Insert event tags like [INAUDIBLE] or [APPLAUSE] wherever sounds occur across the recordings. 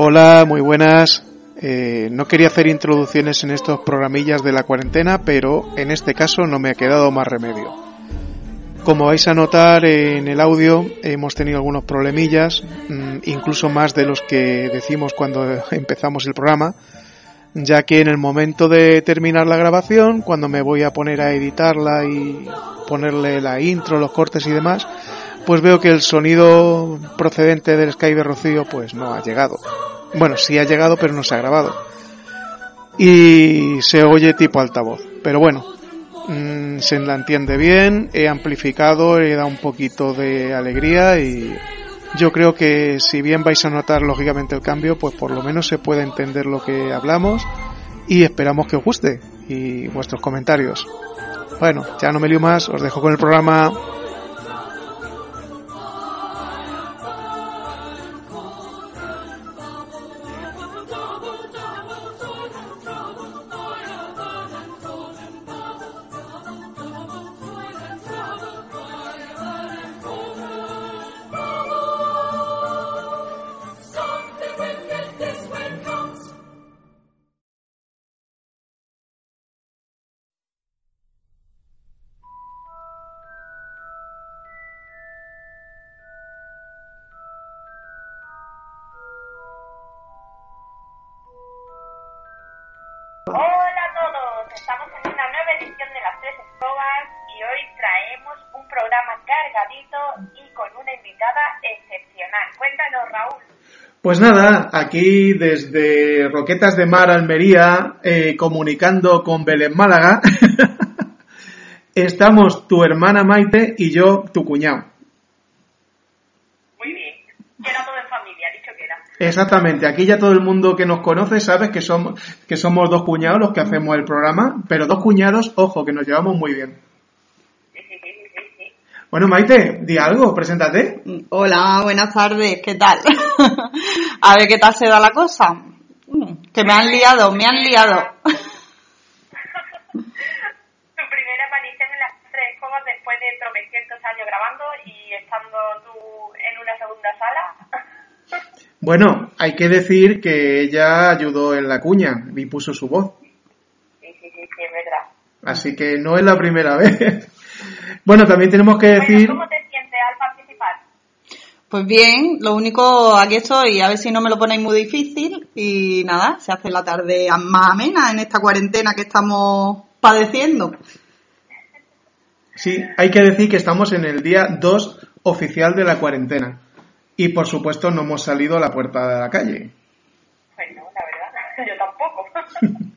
Hola, muy buenas. Eh, no quería hacer introducciones en estos programillas de la cuarentena, pero en este caso no me ha quedado más remedio. Como vais a notar en el audio, hemos tenido algunos problemillas, mm, incluso más de los que decimos cuando [LAUGHS] empezamos el programa, ya que en el momento de terminar la grabación, cuando me voy a poner a editarla y ponerle la intro, los cortes y demás, pues veo que el sonido procedente del Skype de Rocío pues no ha llegado. Bueno, sí ha llegado, pero no se ha grabado. Y se oye tipo altavoz. Pero bueno, mmm, se la entiende bien, he amplificado, he dado un poquito de alegría y yo creo que si bien vais a notar lógicamente el cambio, pues por lo menos se puede entender lo que hablamos y esperamos que os guste y vuestros comentarios. Bueno, ya no me lío más, os dejo con el programa. Hola a todos, estamos en una nueva edición de Las Tres Escobas y hoy traemos un programa cargadito y con una invitada excepcional. Cuéntanos, Raúl. Pues nada, aquí desde Roquetas de Mar, Almería, eh, comunicando con Belén Málaga, [LAUGHS] estamos tu hermana Maite y yo, tu cuñado. Muy bien, queda todo en familia, dicho que era. Exactamente, aquí ya todo el mundo que nos conoce sabe que somos, que somos dos cuñados los que hacemos el programa, pero dos cuñados, ojo, que nos llevamos muy bien. Bueno, Maite, di algo, preséntate. Hola, buenas tardes, ¿qué tal? [LAUGHS] A ver qué tal se da la cosa. Mm, Que me han liado, me han liado. Tu primera aparición en Las Tres Escobas después de tropecientos años grabando y estando tú en una segunda sala. Bueno, hay que decir que ella ayudó en la cuña y puso su voz, Sí, sí, sí, sí, es verdad. así que no es la primera vez. [LAUGHS] Bueno, también tenemos que decir... Bueno, ¿cómo te sientes al participar? Pues bien, lo único, aquí estoy, a ver si no me lo ponéis muy difícil y nada, se hace la tarde más amena en esta cuarentena que estamos padeciendo. Sí, hay que decir que estamos en el día 2 oficial de la cuarentena. Y por supuesto no hemos salido a la puerta de la calle. Pues no, la verdad, [LAUGHS] yo tampoco.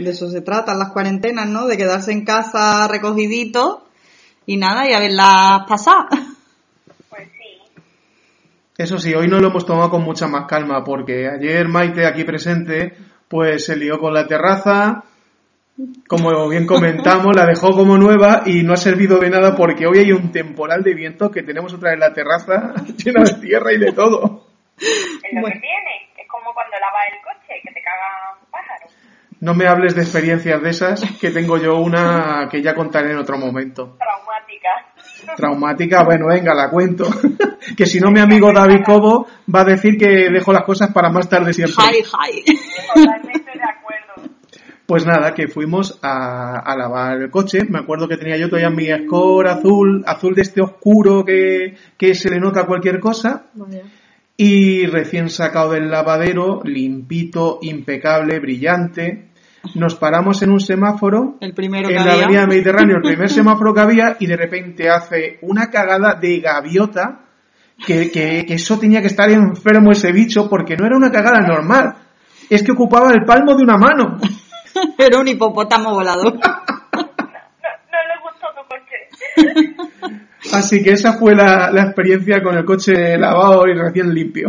[LAUGHS] De eso se tratan las cuarentenas, ¿no? De quedarse en casa recogidito y nada, y a verlas pasar. Pues sí. Eso sí, hoy no lo hemos tomado con mucha más calma porque ayer Maite aquí presente pues se lió con la terraza, como bien comentamos, la dejó como nueva y no ha servido de nada porque hoy hay un temporal de viento que tenemos otra vez la terraza [LAUGHS] llena de tierra y de todo. Es lo Bueno. que tiene. Es como cuando lavas el coche, que te cagan pájaros. No me hables de experiencias de esas, que tengo yo una que ya contaré en otro momento. Traumáticas. Traumática, bueno, venga, la cuento. [LAUGHS] que si no mi amigo David Cobo va a decir que dejo las cosas para más tarde siempre. Hi, hi. Pues nada, que fuimos a, a lavar el coche. Me acuerdo que tenía yo todavía mi score azul, azul de este oscuro que, que se le nota cualquier cosa. Y recién sacado del lavadero, limpito, impecable, brillante. Nos paramos en un semáforo El primero que en la había. avenida Mediterráneo, el primer [LAUGHS] semáforo que había, y de repente hace una cagada de gaviota, que, que, que eso tenía que estar enfermo ese bicho, porque no era una cagada normal, es que ocupaba el palmo de una mano. [LAUGHS] Era un hipopótamo volador. [LAUGHS] No, no le gustó tu coche. [LAUGHS] Así que esa fue la, la experiencia con el coche lavado y recién limpio.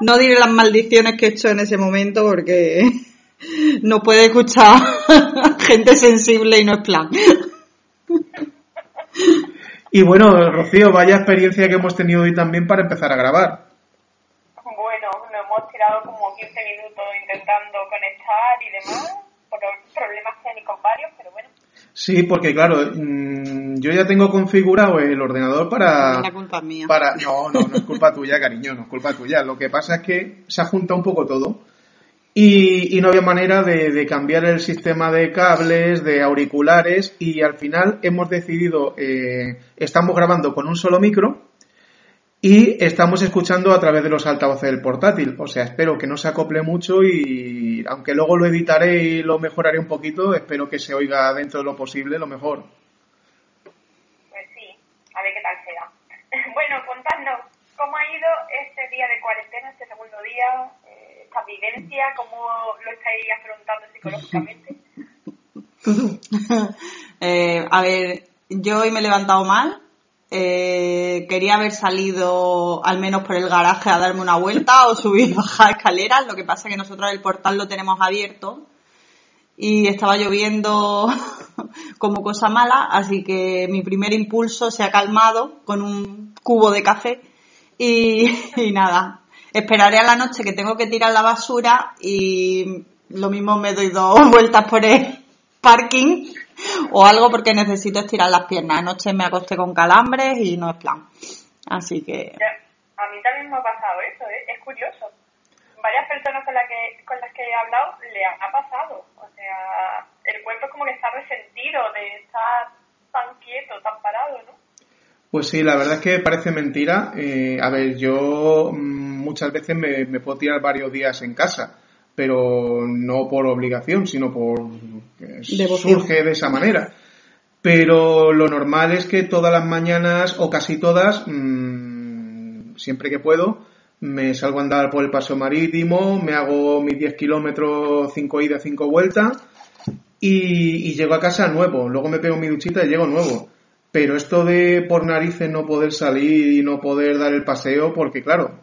No diré las maldiciones que he hecho en ese momento porque no puede escuchar gente sensible y no es plan. Y bueno, Rocío, vaya experiencia que hemos tenido hoy también para empezar a grabar. Bueno, nos hemos tirado como 15 minutos intentando conectar y demás, por problemas técnicos varios, pero bueno. Sí, porque claro, mm, yo ya tengo configurado el ordenador para... La culpa es mía. para no, no, no es culpa tuya, cariño, no es culpa tuya. Lo que pasa es que se ha juntado un poco todo. Y, y no había manera de, de cambiar el sistema de cables, de auriculares, y al final hemos decidido, eh, estamos grabando con un solo micro, y estamos escuchando a través de los altavoces del portátil. O sea, espero que no se acople mucho y aunque luego lo editaré y lo mejoraré un poquito, espero que se oiga dentro de lo posible lo mejor. Pues sí, a ver qué tal será. [LAUGHS] Bueno, contadnos, ¿cómo ha ido este día de cuarentena, este segundo día, eh, esta vivencia? ¿Cómo lo estáis afrontando psicológicamente? [LAUGHS] Eh, a ver, yo hoy me he levantado mal. Eh, quería haber salido al menos por el garaje a darme una vuelta o subir bajar escaleras. Lo que pasa es que nosotros el portal lo tenemos abierto y estaba lloviendo [LAUGHS] como cosa mala, así que mi primer impulso se ha calmado con un cubo de café [LAUGHS] y nada, esperaré a la noche que tengo que tirar la basura y lo mismo me doy dos [LAUGHS] vueltas por el parking [LAUGHS] o algo porque necesito estirar las piernas. Anoche me acosté con calambres y no es plan. Así que A mí también me ha pasado eso, ¿eh? es curioso. Varias personas con, las que, con las que he hablado le ha pasado. O sea, el cuerpo es como que está resentido de estar tan quieto, tan parado, ¿no? Pues sí, la verdad es que parece mentira. Eh, a ver, yo mm, muchas veces me, me puedo tirar varios días en casa, pero no por obligación, sino por que surge de esa manera. Pero lo normal es que todas las mañanas, o casi todas, mm, siempre que puedo, me salgo a andar por el paseo marítimo, me hago mis 10 kilómetros, 5 idas, 5 vueltas, y, y llego a casa nuevo. Luego me pego mi duchita y llego nuevo. Pero esto de por narices no poder salir y no poder dar el paseo, porque claro,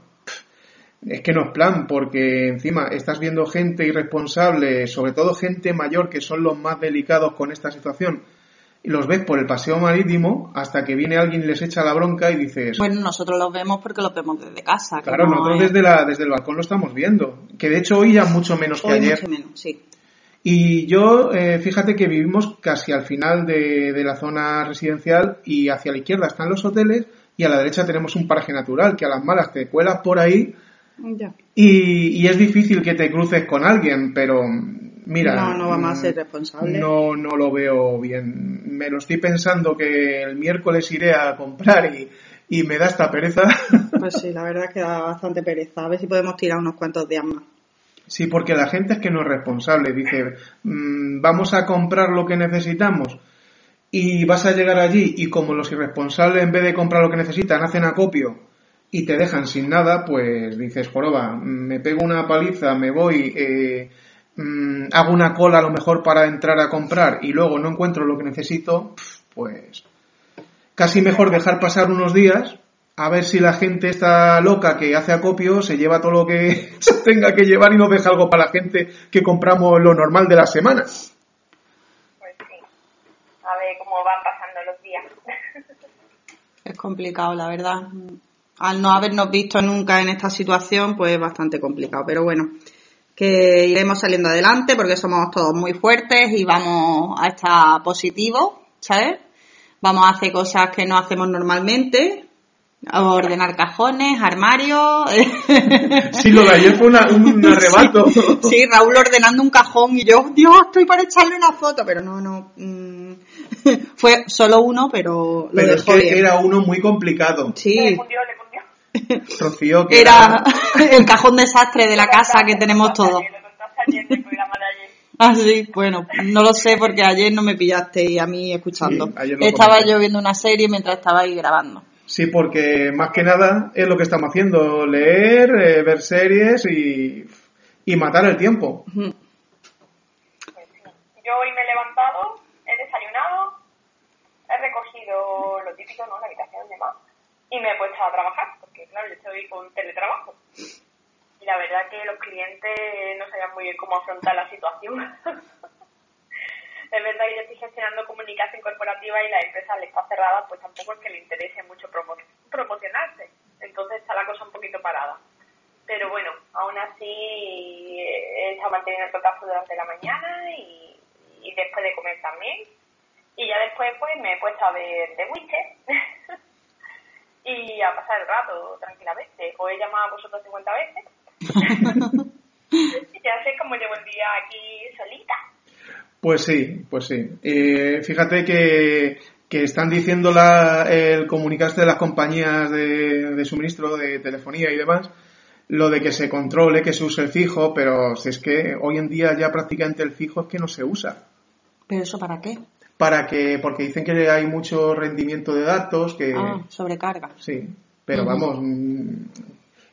es que no es plan, porque encima estás viendo gente irresponsable, sobre todo gente mayor que son los más delicados con esta situación, y los ves por el paseo marítimo hasta que viene alguien y les echa la bronca y dices, bueno, nosotros los vemos porque los vemos desde casa. claro, no nosotros es- desde, la, desde el balcón lo estamos viendo, que de hecho hoy ya mucho menos que Hoy ayer. mucho menos, sí. Y yo, eh, fíjate que vivimos casi al final de, de la zona residencial y hacia la izquierda están los hoteles y a la derecha tenemos un paraje natural que a las malas te cuelas por ahí Ya. y, y es difícil que te cruces con alguien, pero mira. no, no vamos a mm, ser responsables. No, no lo veo bien. Me lo estoy pensando que el miércoles iré a comprar y, y me da esta pereza. [LAUGHS] Pues sí, la verdad es que da bastante pereza. A ver si podemos tirar unos cuantos días más. Sí, porque la gente es que no es responsable. Dice, mm, vamos a comprar lo que necesitamos y vas a llegar allí y como los irresponsables en vez de comprar lo que necesitan hacen acopio y te dejan sin nada, pues dices, joroba, me pego una paliza, me voy, eh, mm, hago una cola a lo mejor para entrar a comprar y luego no encuentro lo que necesito, pues casi mejor dejar pasar unos días a ver si la gente está loca que hace acopio se lleva todo lo que [LAUGHS] se tenga que llevar y no deja algo para la gente que compramos lo normal de la semana. Pues sí. A ver cómo van pasando los días. Es complicado, la verdad. Al no habernos visto nunca en esta situación, pues es bastante complicado. Pero bueno, que iremos saliendo adelante porque somos todos muy fuertes y vamos a estar positivos, ¿sabes? Vamos a hacer cosas que no hacemos normalmente, a ordenar cajones, armarios. Sí, lo de ayer fue una- un [LAUGHS] arrebato. Sí, Raúl ordenando un cajón y yo, Dios, estoy para echarle una foto, pero no, no. mm, [LAUGHS] fue solo uno, pero lo Pero es que bien. era uno muy complicado. Le Sí, le. Rocío, que era [LAUGHS] el cajón desastre de la casa que tenemos todos. [LAUGHS] Ah, sí, bueno, no lo sé porque ayer no me pillaste y a mí escuchando. Sí, estaba comenté. yo viendo una serie mientras estaba ahí grabando. Sí, porque más que nada es lo que estamos haciendo, leer, eh, ver series y, y matar el tiempo. Pues sí. Yo hoy me he levantado, he desayunado, he recogido lo típico, ¿no? La habitación y demás. Y me he puesto a trabajar, claro, yo estoy con teletrabajo. Y la verdad que los clientes no sabían muy bien cómo afrontar la situación. [LAUGHS] es verdad que yo estoy gestionando comunicación corporativa y la empresa al estar cerrada, pues tampoco es que le interese mucho promo- promocionarse. Entonces está la cosa un poquito parada. Pero bueno, aún así he estado manteniendo el contacto durante la mañana y, y después de comer también. Y ya después pues me he puesto a ver The Witcher [LAUGHS] y a pasar el rato tranquilamente. Os he llamado a vosotros 50 veces. [LAUGHS] y ya sé cómo llevo el día aquí solita. Pues sí, pues sí. Eh, fíjate que, que están diciendo la, el comunicaste de las compañías de, de suministro de telefonía y demás, lo de que se controle, que se use el fijo, pero si es que hoy en día ya prácticamente el fijo es que no se usa. ¿Pero eso para qué? Para que, porque dicen que hay mucho rendimiento de datos, que... Ah, sobrecarga. Sí, pero Ujú. vamos, mm,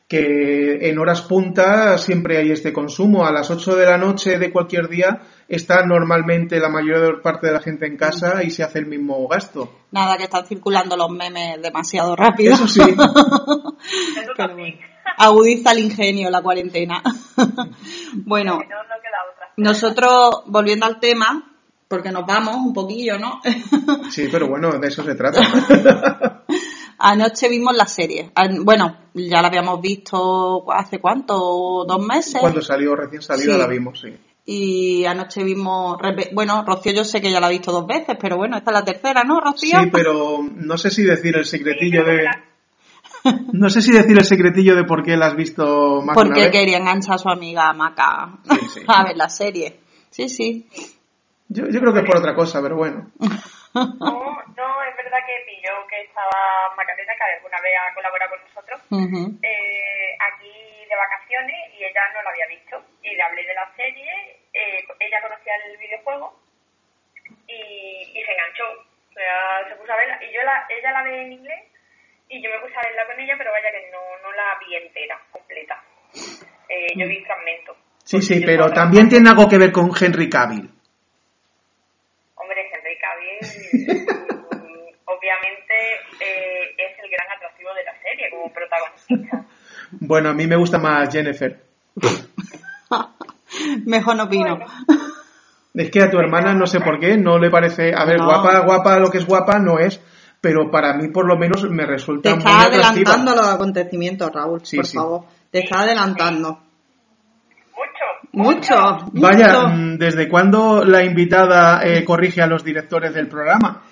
que en horas punta siempre hay este consumo. A las 8 de la noche de cualquier día está normalmente la mayor parte de la gente en casa y se hace el mismo gasto. Nada, que están circulando los memes demasiado rápido. Eso sí. [LAUGHS] Eso Pero también. bueno. Agudiza el ingenio la cuarentena. [LAUGHS] bueno, nosotros, volviendo al tema, porque nos vamos un poquillo, ¿no? [LAUGHS] Sí, pero bueno, de eso se trata. [LAUGHS] Anoche vimos la serie. An- Bueno, ya la habíamos visto hace cuánto, dos meses. Cuando salió, recién salida, Sí. la vimos, sí. Y anoche vimos, bueno, Rocío yo sé que ya la ha visto dos veces, pero bueno, esta es la tercera, ¿no, Rocío? Sí, pero no sé si decir el secretillo de... [LAUGHS] No sé si decir el secretillo de por qué la has visto más una Porque vez. quería enganchar a su amiga Maca Sí, sí. a ver la serie. Sí, sí. Yo, yo creo que es por otra cosa, pero bueno. No, no, es verdad que pilló que estaba Macarena, que alguna vez ha colaborado con nosotros, eh, aquí de vacaciones y ella no lo había visto. Y le hablé de la serie, eh, ella conocía el videojuego y, y se enganchó. O sea, se puso a verla. Y yo la, ella la ve en inglés y yo me puse a verla con ella, pero vaya que no, no la vi entera, completa. Eh, yo vi fragmentos. Sí, sí, pero también tiene algo que ver con Henry Cavill. Hombre, Henry Cavill, mm, obviamente, eh, es el gran atractivo de la serie como protagonista. Bueno, a mí me gusta más Jennifer. [LAUGHS] Mejor no opino. Es que a tu hermana no sé por qué, no le parece, a ver, No. guapa, guapa, lo que es guapa no es, pero para mí por lo menos me resulta Te muy estás atractiva. adelantando los acontecimientos, Raúl, Sí, por sí. favor. Te estás adelantando. Mucho. Vaya, mucho. mm, ¿desde cuándo la invitada eh, corrige a los directores del programa?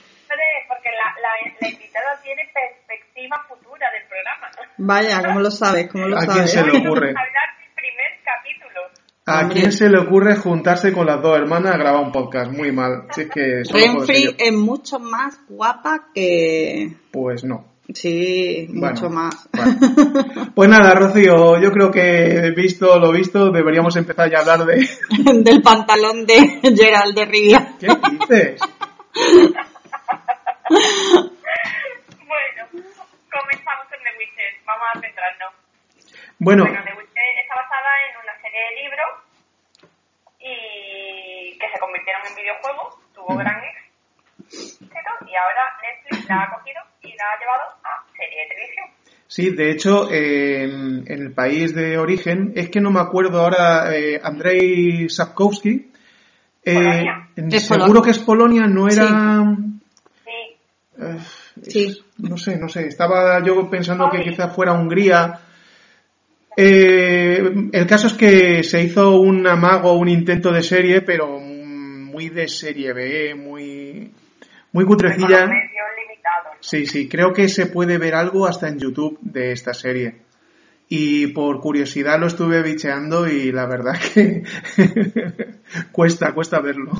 Porque la, la, la invitada tiene perspectiva futura del programa. Vaya, ¿cómo lo sabes? ¿Cómo lo ¿A quién sabes? se le ocurre? Hablar del primer capítulo. ¿A Hombre. quién se le ocurre juntarse con las dos hermanas a grabar un podcast? Muy mal. Si es que. Renfrey es mucho más guapa que... Pues no. Sí, Bueno, mucho más. bueno. [LAUGHS] Pues nada, Rocío, yo creo que visto lo visto, deberíamos empezar ya a hablar de... [LAUGHS] Del pantalón de Gerald de Rivia. [LAUGHS] ¿Qué dices? Bueno, comenzamos con The Witcher. Vamos a centrarnos. Bueno, Bueno, The Witcher está basada en una serie de libros y que se convirtieron en videojuegos. Tuvo gran éxito y ahora Netflix la ha cogido y la ha llevado a serie de televisión. sí, de hecho, eh, en el país de origen, es que no me acuerdo ahora, eh, Andrei Sapkowski, eh, seguro Polonia. que es Polonia, no era... Sí, eh, Sí. No sé, no sé, estaba yo pensando que quizás fuera Hungría. Eh, el caso es que se hizo un amago, un intento de serie, pero muy de serie B, muy, muy con cutrecilla. los medios limitados. Sí, sí, creo que se puede ver algo hasta en YouTube de esta serie. Y por curiosidad lo estuve bicheando y la verdad que [LAUGHS] cuesta, cuesta verlo.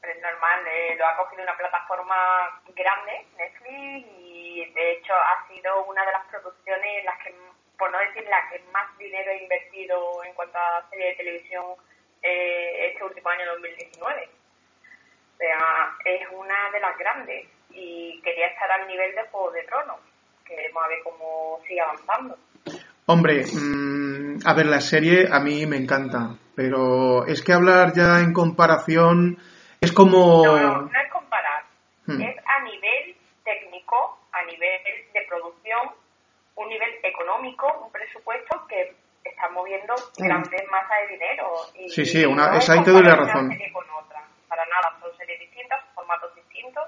Pero es normal, eh, lo ha cogido una plataforma grande, Netflix, y de hecho ha sido una de las producciones en las que, por no decir la que más dinero ha invertido en cuanto a serie de televisión eh, este último año 2019. O sea, es una de las grandes y quería estar al nivel de Juego de Tronos. Queremos a ver cómo sigue avanzando. Hombre, mm, a ver, la serie a mí me encanta, pero es que hablar ya en comparación es como... No, no, no es comparar. Hmm. Es a nivel técnico, a nivel de producción, un nivel económico, un presupuesto que está moviendo grandes masas de dinero. Y, Sí, sí, una- esa ahí te doy la razón. Una serie con otra, para nada, son series distintas, formatos distintos,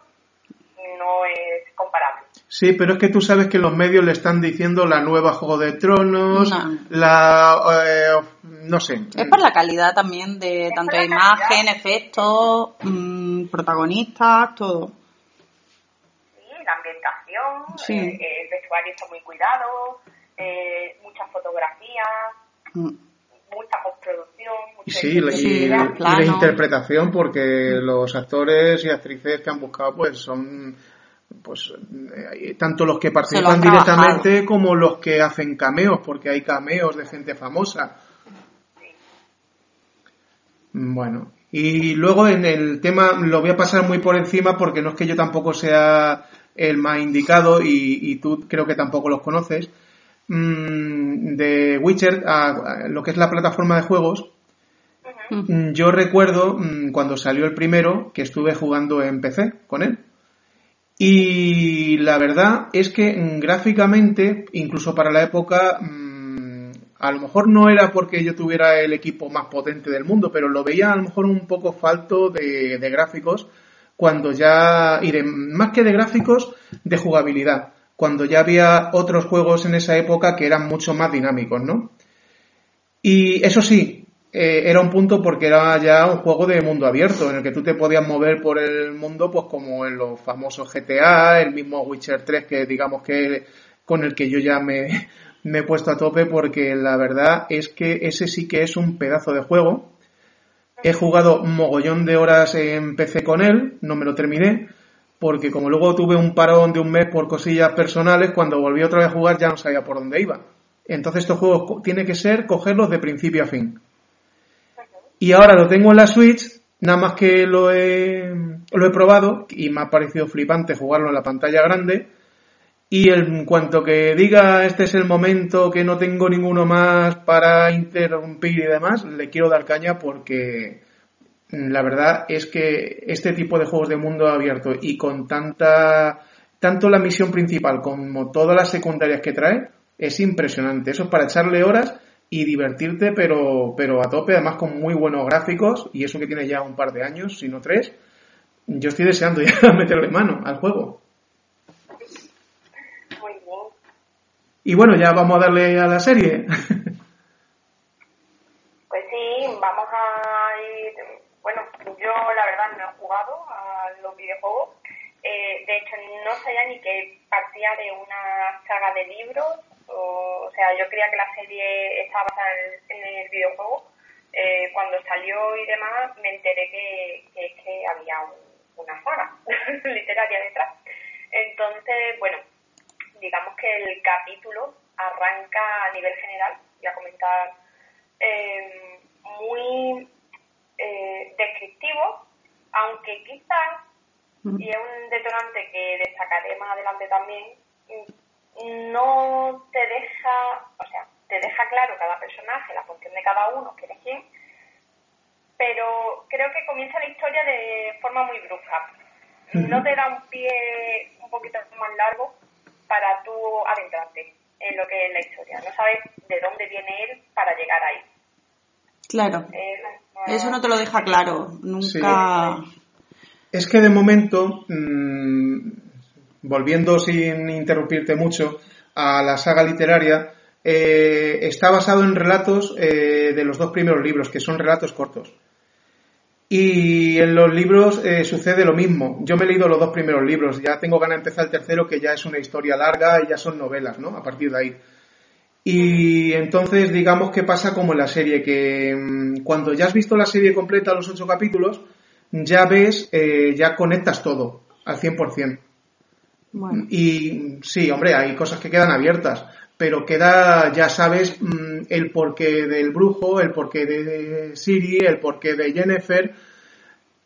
no es comparable. Sí, pero es que tú sabes que los medios le están diciendo la nueva Juego de Tronos, No. la... eh, no sé. Es por la calidad también de tanto por la imagen, efectos, mm, protagonistas, todo. Sí, la ambientación, Sí. eh, el vestuario está muy cuidado, eh, muchas fotografías, Mm. Mucha postproducción, mucha sí, y, Sí, y los la interpretación, porque los actores y actrices que han buscado, pues son, pues, eh, tanto los que participan directamente como los que hacen cameos, porque hay cameos de gente famosa. Bueno, y luego en el tema, lo voy a pasar muy por encima porque no es que yo tampoco sea el más indicado y, y tú creo que tampoco los conoces. Mm, de Witcher, a- a lo que es la plataforma de juegos, Mm, Yo recuerdo mm, cuando salió el primero que estuve jugando en PC con él. Y la verdad es que mm, gráficamente, incluso para la época, a lo mejor no era porque yo tuviera el equipo más potente del mundo, pero lo veía a lo mejor un poco falto de, de gráficos cuando ya, y de- más que de gráficos, de jugabilidad, cuando ya había otros juegos en esa época que eran mucho más dinámicos, ¿no? Y eso sí, eh, era un punto porque era ya un juego de mundo abierto, en el que tú te podías mover por el mundo, pues como en los famosos GTA, el mismo Witcher 3, que digamos que con el que yo ya me, [LAUGHS] me he puesto a tope, porque la verdad es que ese sí que es un pedazo de juego. He jugado un mogollón de horas en PC con él, no me lo terminé, porque como luego tuve un parón de un mes por cosillas personales, cuando volví otra vez a jugar ya no sabía por dónde iba. Entonces estos juegos tiene que ser cogerlos de principio a fin. Y ahora lo tengo en la Switch, nada más que lo he, lo he probado y me ha parecido flipante jugarlo en la pantalla grande. Y en cuanto que diga este es el momento que no tengo ninguno más para interrumpir y demás, le quiero dar caña porque la verdad es que este tipo de juegos de mundo abierto y con tanta tanto la misión principal como todas las secundarias que trae es impresionante. Eso es para echarle horas y divertirte, pero, pero a tope, además con muy buenos gráficos, y eso que tiene ya un par de años, si no tres. Yo estoy deseando [LAUGHS] ya meterle mano al juego. Muy bien. Y bueno, ya vamos a darle a la serie. [LAUGHS] Pues sí, vamos a ir. Bueno, yo la verdad no he jugado a los videojuegos. Eh, de hecho, no sabía ni que partía de una saga de libros. O, o sea, yo creía que la serie estaba basada en, en el videojuego. Eh, cuando salió y demás, me enteré que, que, que había un- una saga [LAUGHS] literaria detrás. Entonces, bueno, digamos que el capítulo arranca a nivel general, voy a comentar, eh, muy eh, descriptivo, aunque quizás, y es un detonante que destacaré más adelante también, no te deja, o sea, te deja claro cada personaje, la función de cada uno, quién es quién, pero creo que comienza la historia de forma muy brusca. No te da un pie un poquito más largo para tú adentrarte en lo que es la historia. No sabes de dónde viene él para llegar ahí. Claro. Eh, Eso no te lo deja claro. Nunca. Es que de momento, mm, volviendo sin interrumpirte mucho a la saga literaria, eh, está basado en relatos eh, de los dos primeros libros, que son relatos cortos. Y en los libros eh, sucede lo mismo. Yo me he leído los dos primeros libros, ya tengo ganas de empezar el tercero, que ya es una historia larga y ya son novelas, ¿no? A partir de ahí. Y entonces digamos que pasa como en la serie, que mm, cuando ya has visto la serie completa, los ocho capítulos, ya ves, eh, ya conectas todo al 100%. Bueno. Y sí, hombre, hay cosas que quedan abiertas, pero queda, ya sabes, mm, el porqué del brujo, el porqué de Siri, el porqué de Jennifer.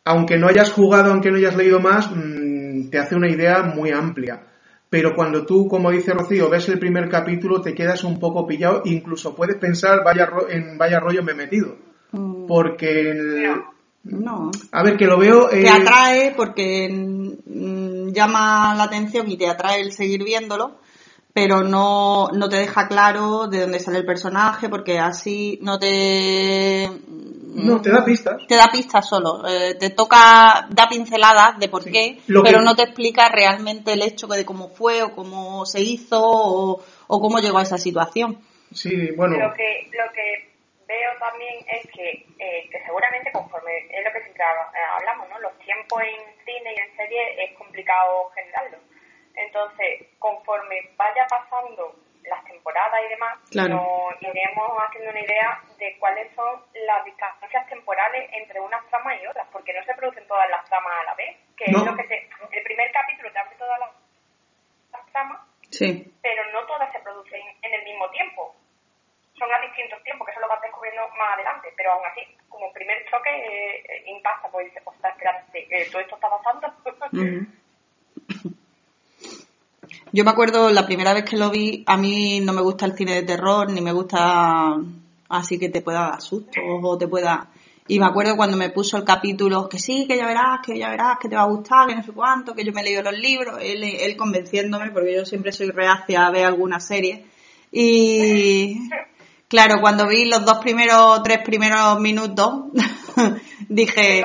Aunque no hayas jugado, aunque no hayas leído más, mm, te hace una idea muy amplia. Pero cuando tú, como dice Rocío, ves el primer capítulo, te quedas un poco pillado, incluso puedes pensar vaya ro- en vaya rollo me he metido. Mm, Porque, el- No. A ver, que lo veo... Te eh, atrae porque mm, llama la atención y te atrae el seguir viéndolo, pero no, no te deja claro de dónde sale el personaje, porque así no te No, te da pistas. Te da pistas solo. Eh, te toca, da pinceladas de por qué, Lo pero que- no te explica realmente el hecho de cómo fue o cómo se hizo o, o cómo llegó a esa situación. Sí, bueno, Lo que, lo que veo también es que, eh, que seguramente conforme es lo que siempre eh, hablamos, ¿no? Los tiempos en cine y en serie es complicado generarlo. Entonces, conforme vaya pasando las temporadas y demás, Claro. nos iremos haciendo una idea de cuáles son las distancias temporales entre unas tramas y otras, porque no se producen todas las tramas a la vez, que No. es lo que te, el primer capítulo te abre todas las, las tramas Sí. pero no todas se producen en el mismo tiempo. Son a distintos tiempos, que eso lo vas descubriendo más adelante, pero aún así, como primer choque, eh, eh, impacta, pues dices, ostras, espérate, eh, todo esto está pasando. [LAUGHS] Yo me acuerdo la primera vez que lo vi, a mí no me gusta el cine de terror, ni me gusta así que te pueda dar susto o te pueda... Y me acuerdo cuando me puso el capítulo, que sí, que ya verás, que ya verás, que te va a gustar, que no sé cuánto, que yo me he leído los libros, él, él convenciéndome, porque yo siempre soy reacia a ver alguna serie. Y [LAUGHS] claro, cuando vi los dos primeros, tres primeros minutos, [LAUGHS] dije,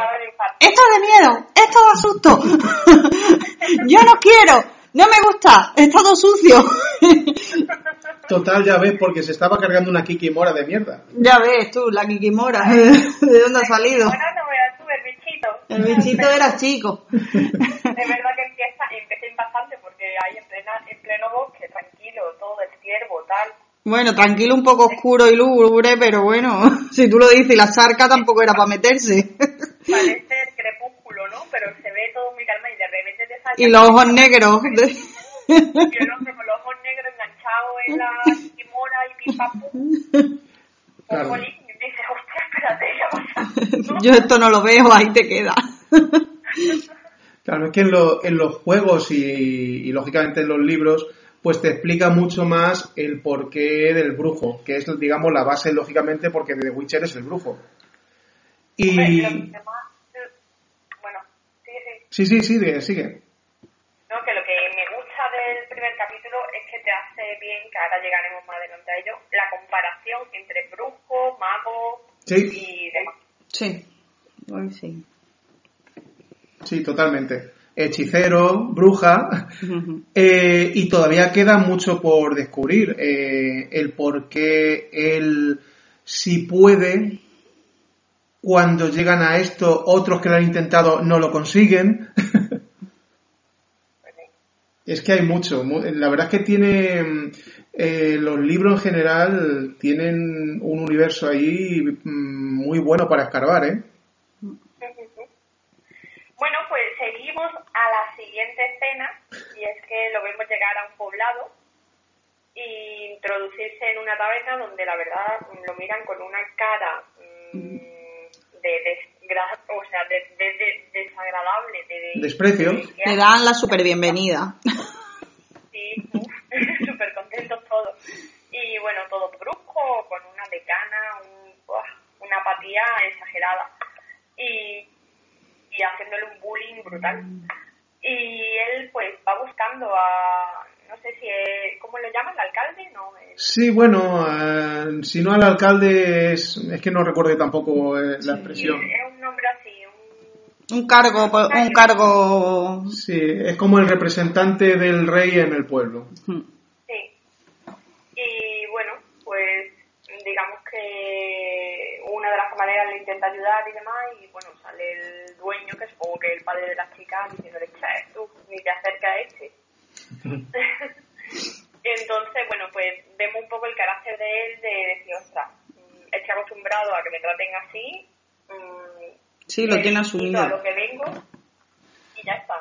esto es de miedo, esto da susto. [LAUGHS] Yo no quiero, no me gusta, está todo sucio. [LAUGHS] total ya ves porque se estaba cargando una Kikimora de mierda. ya ves tú, la Kikimora, ¿de dónde ha salido? Bueno, no tú, el bichito. El bichito era chico. Es verdad que empieza, empieza impactante porque hay en, plena, en pleno bosque, tranquilo, todo el ciervo, tal. Bueno, tranquilo, un poco oscuro y lúgubre, pero bueno, [LAUGHS] si tú lo dices, y la charca tampoco era para meterse. [LAUGHS] Parece el crepúsculo, ¿no? Pero se ve todo muy calma y de repente te sale... y los ojos negros. Y el hombre con los ojos negros enganchados en la kimora y pim pam pum. Claro. Y dices, hostia, espérate, ¿qué ha pasado? [LAUGHS] Yo esto no lo veo, ahí te queda. Claro, es que en, lo- en los juegos y, y, lógicamente en los libros, pues te explica mucho más el porqué del brujo, que es, digamos, la base, lógicamente, porque The Witcher es el brujo. Y... Bueno, sigue, sigue. Sí, sí, sigue, sigue. No, que lo que me gusta del primer capítulo es que te hace bien, que ahora llegaremos más adelante a ello, la comparación entre brujo, mago Sí. y demás. Sí, hoy sí. Sí, totalmente. Hechicero, bruja, eh, y todavía queda mucho por descubrir. eh, el por qué él si puede, cuando llegan a esto, otros que lo han intentado no lo consiguen. [LAUGHS] es que hay mucho. mu- La verdad es que tiene. eh, los libros en general tienen un universo ahí mm, muy bueno para escarbar, ¿eh? Bueno, pues a la siguiente escena y es que lo vemos llegar a un poblado y introducirse en una taberna donde la verdad lo miran con una cara mm, de, desgra- o sea, de, de- de- desagradable, de, de- Desprecio. de- Te dan la super bienvenida. Sí, súper [LAUGHS] contentos todos. Y bueno, todo brusco, con una decana, un, una apatía exagerada. Y, y haciéndole un bullying brutal. Y él pues va buscando a, no sé si es, ¿cómo lo llaman? ¿El alcalde? No, el- Sí, bueno, eh, si no al alcalde es, es que no recuerdo tampoco eh, la expresión. es un nombre así, un... Un cargo, un cargo. Sí, es como el representante del rey en el pueblo. Sí. Y bueno, pues digamos que una de las camareras le intenta ayudar y demás, y dueño, que supongo que es el padre de las chicas, diciéndole, "Cha, tú ni te acerca a este. [LAUGHS] Entonces, bueno, pues vemos un poco el carácter de él de decir, ostras, mm, estoy acostumbrado a que me traten así, mm, Sí, lo tiene asumido. a lo que vengo y ya está.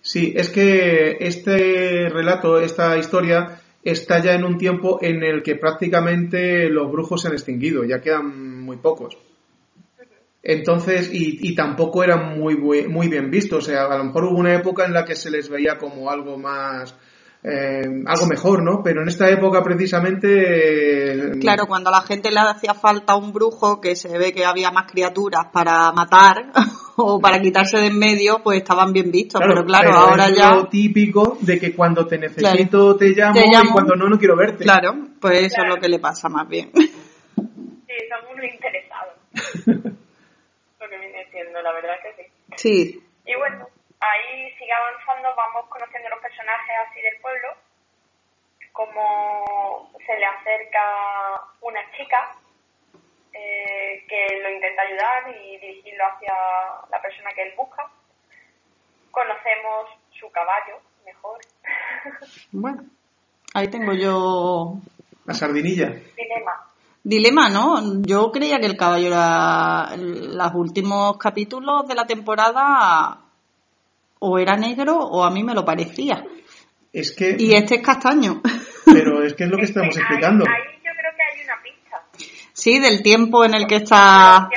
Sí, es que este relato, esta historia, está ya en un tiempo en el que prácticamente los brujos se han extinguido, ya quedan muy pocos. Entonces, y, y tampoco eran muy, muy bien vistos, o sea, a lo mejor hubo una época en la que se les veía como algo más, eh, algo mejor, ¿no? Pero en esta época precisamente... eh, Claro, cuando a la gente le hacía falta un brujo, que se ve que había más criaturas para matar [LAUGHS] o para quitarse de en medio, pues estaban bien vistos. pero claro, pero ahora es ya. lo típico de que cuando te necesito te, llamo, Te llamo. y cuando no, no quiero verte. Claro, pues eso Claro. es lo que le pasa más bien. Sí, son unos interesados. [LAUGHS] La verdad que sí. Sí. Y bueno, ahí sigue avanzando, vamos conociendo los personajes así del pueblo, como se le acerca una chica eh, que lo intenta ayudar y dirigirlo hacia la persona que él busca. Conocemos su caballo mejor. Bueno, ahí tengo yo La sardinilla. Dilema. Dilema, ¿no? Yo creía que el caballo era los últimos capítulos de la temporada o era negro o a mí me lo parecía. Es que, Y este es castaño. pero es que es lo que estamos Ahí- explicando. Ahí, yo creo que hay una pista. Sí, del tiempo en el que está.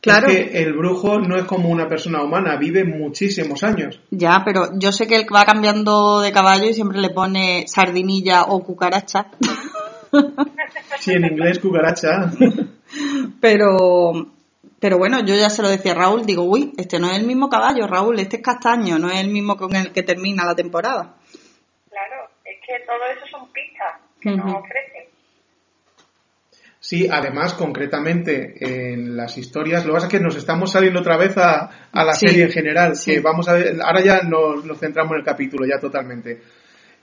Claro. Es que el brujo no es como una persona humana, vive muchísimos años. Ya, pero yo sé que él va cambiando de caballo y siempre le pone sardinilla o cucaracha. Sí, en inglés cucaracha. Pero, pero bueno, yo ya se lo decía a Raúl, digo, uy, este no es el mismo caballo, Raúl, este es castaño, no es el mismo con el que termina la temporada. Claro, es que todo eso son pistas que Ujú. nos ofrecen. Sí, además, concretamente en las historias, lo que pasa es que nos estamos saliendo otra vez a, a la Sí, serie en general, sí. que vamos a ver, ahora ya nos, nos centramos en el capítulo, ya totalmente.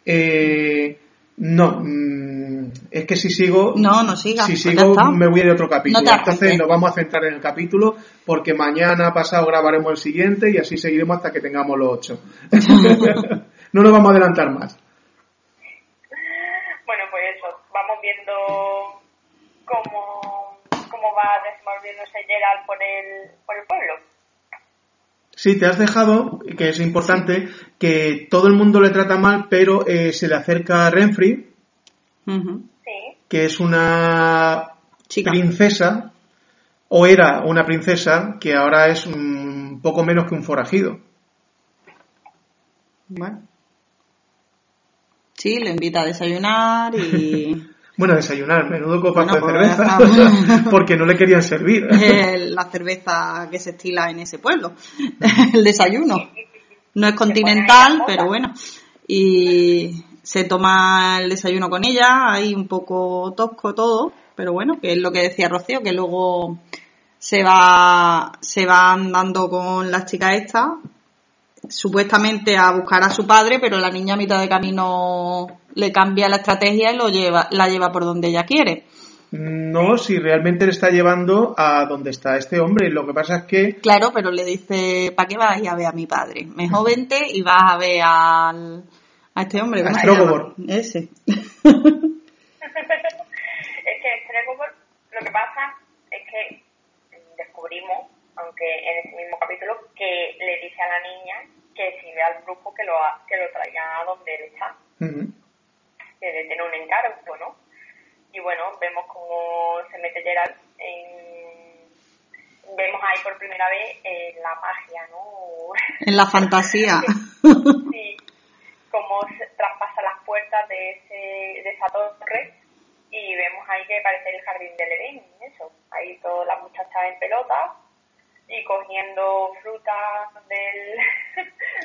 Eh, no, mm, es que si sigo, No, no sigas, si pues sigo me voy de otro capítulo. No Entonces nos vamos a centrar en el capítulo porque mañana pasado grabaremos el siguiente y así seguiremos hasta que tengamos los ocho. [LAUGHS] [LAUGHS] no nos vamos a adelantar más. Bueno, pues eso, vamos viendo cómo, cómo va desenvolviéndose Gerald por el, por el pueblo. Sí, te has dejado, que es importante, que todo el mundo le trata mal, pero eh, se le acerca a Renfrey, Sí, que es una Chica. princesa, o era una princesa, que ahora es un poco menos que un forajido. Bueno. Sí, le invita a desayunar y [LAUGHS] Bueno, a desayunar, menudo copazo Bueno, de pues cerveza, está. [LAUGHS] porque no le querían servir. [LAUGHS] la cerveza que se estila en ese pueblo, el desayuno. No es continental, pero bueno. Y se toma el desayuno con ella, ahí un poco tosco todo, pero bueno, que es lo que decía Rocío, que luego se va, se va andando con las chicas estas, supuestamente a buscar a su padre, pero la niña a mitad de camino le cambia la estrategia y lo lleva, la lleva por donde ella quiere. No, si realmente le está llevando a donde está este hombre. Lo que pasa es que Claro, pero le dice, ¿para qué vas a ir a ver a mi padre? Mejor vente y vas a ver al, a este hombre. ¿cómo se llama? Ese. [LAUGHS] es que Stregobor, lo que pasa es que descubrimos, aunque en ese mismo capítulo, que le dice a la niña que si ve al brujo que lo, ha- que lo traiga a donde él está, que le tiene un encargo, ¿no? Y bueno, vemos cómo se mete Gerald en... Vemos ahí por primera vez eh, la magia, ¿no? En la fantasía. [LAUGHS] Sí, cómo se traspasa las puertas de, ese, de esa torre y vemos ahí que parece el jardín del Edén, eso. Ahí todas las muchachas en pelota y cogiendo frutas del,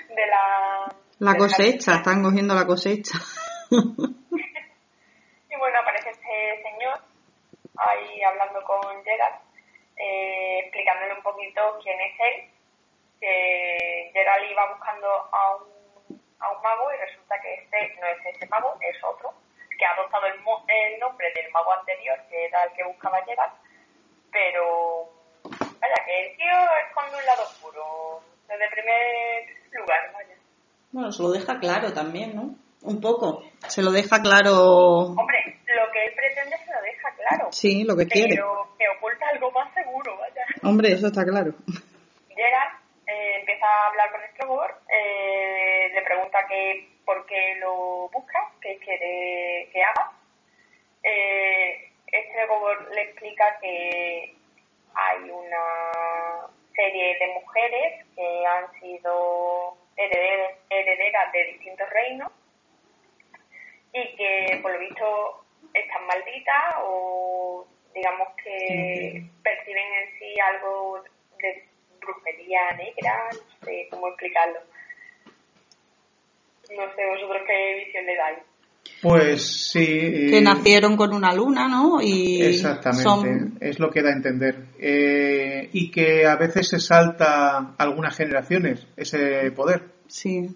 [LAUGHS] de la... La cosecha, están cogiendo la cosecha. [LAUGHS] Y bueno, aparece este señor ahí hablando con Gerald, eh, explicándole un poquito quién es él, que Gerald iba buscando a un, a un mago y resulta que este no es ese mago, es otro, que ha adoptado el, mo- el nombre del mago anterior, que era el que buscaba Gerald, pero vaya, que el tío esconde un lado oscuro, desde el primer lugar, vaya. Bueno, se lo deja claro también, ¿no? Un poco. Se lo deja claro. Hombre, lo que él pretende se lo deja claro. Sí, lo que quiere. pero que oculta algo más seguro, vaya. Hombre, eso está claro. Gerard eh, empieza a hablar con Strogobor, eh, le pregunta que por qué lo busca, qué quiere que haga. Eh, Strogobor le explica que hay una serie de mujeres que han sido hereder- herederas de distintos reinos y que por lo visto están malditas o digamos que perciben en sí algo de brujería negra, no sé cómo explicarlo. No sé vosotros qué visión le dais. Pues sí. eh, Que nacieron con una luna, ¿no? Y Exactamente, son... es lo que da a entender. Eh, y que a veces se salta algunas generaciones ese poder. Sí.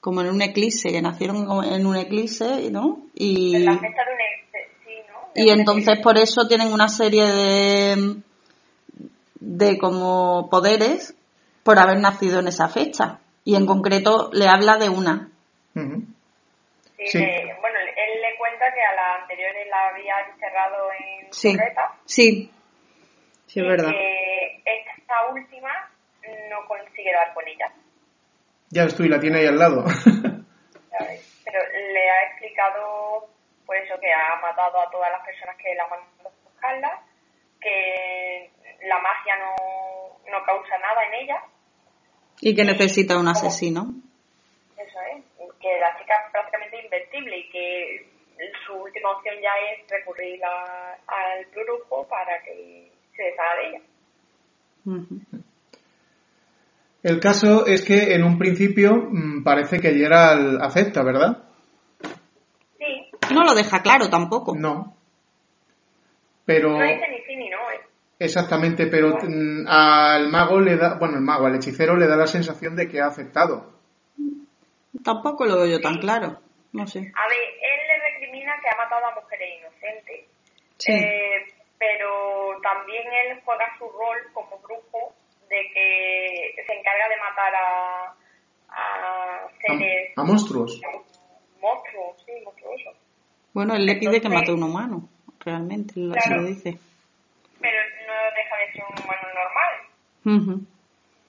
Como en un eclipse, que nacieron como en un eclipse, ¿no? Y, En la fecha de un ex- sí, ¿no? De y entonces eclipse. por eso tienen una serie de, de como poderes por haber nacido en esa fecha. Y en concreto le habla de una. Sí, Sí. le- bueno, él le cuenta que a la anterior él la había encerrado en Sí. Sí. Sí, es y verdad. que esta última no consigue dar con ella. Ya ves tú, y la tiene ahí al lado. [LAUGHS] Pero le ha explicado, pues eso, que ha matado a todas las personas que la mandan a buscarla, que la magia no, no causa nada en ella, Y que necesita un asesino. eso es, que la chica es prácticamente invertible y que su última opción ya es recurrir a- al brujo para que se deshaga de ella. El caso es que en un principio mm, parece que Gerald acepta, ¿verdad? Sí, No lo deja claro tampoco. No. Pero no dice ni sí ni no. Exactamente, pero mm, al mago le da, bueno, el mago, al hechicero le da la sensación de que ha aceptado. Tampoco lo veo yo tan claro. No sé. A ver, él le recrimina que ha matado a mujeres inocentes. Sí. Eh, pero también él juega su rol como brujo de que se encarga de matar a, a seres A, a monstruos. monstruos, sí, monstruosos. Bueno, él le pide que mate a un humano. Realmente, se lo dice. Pero no deja de ser un humano normal. Ujú.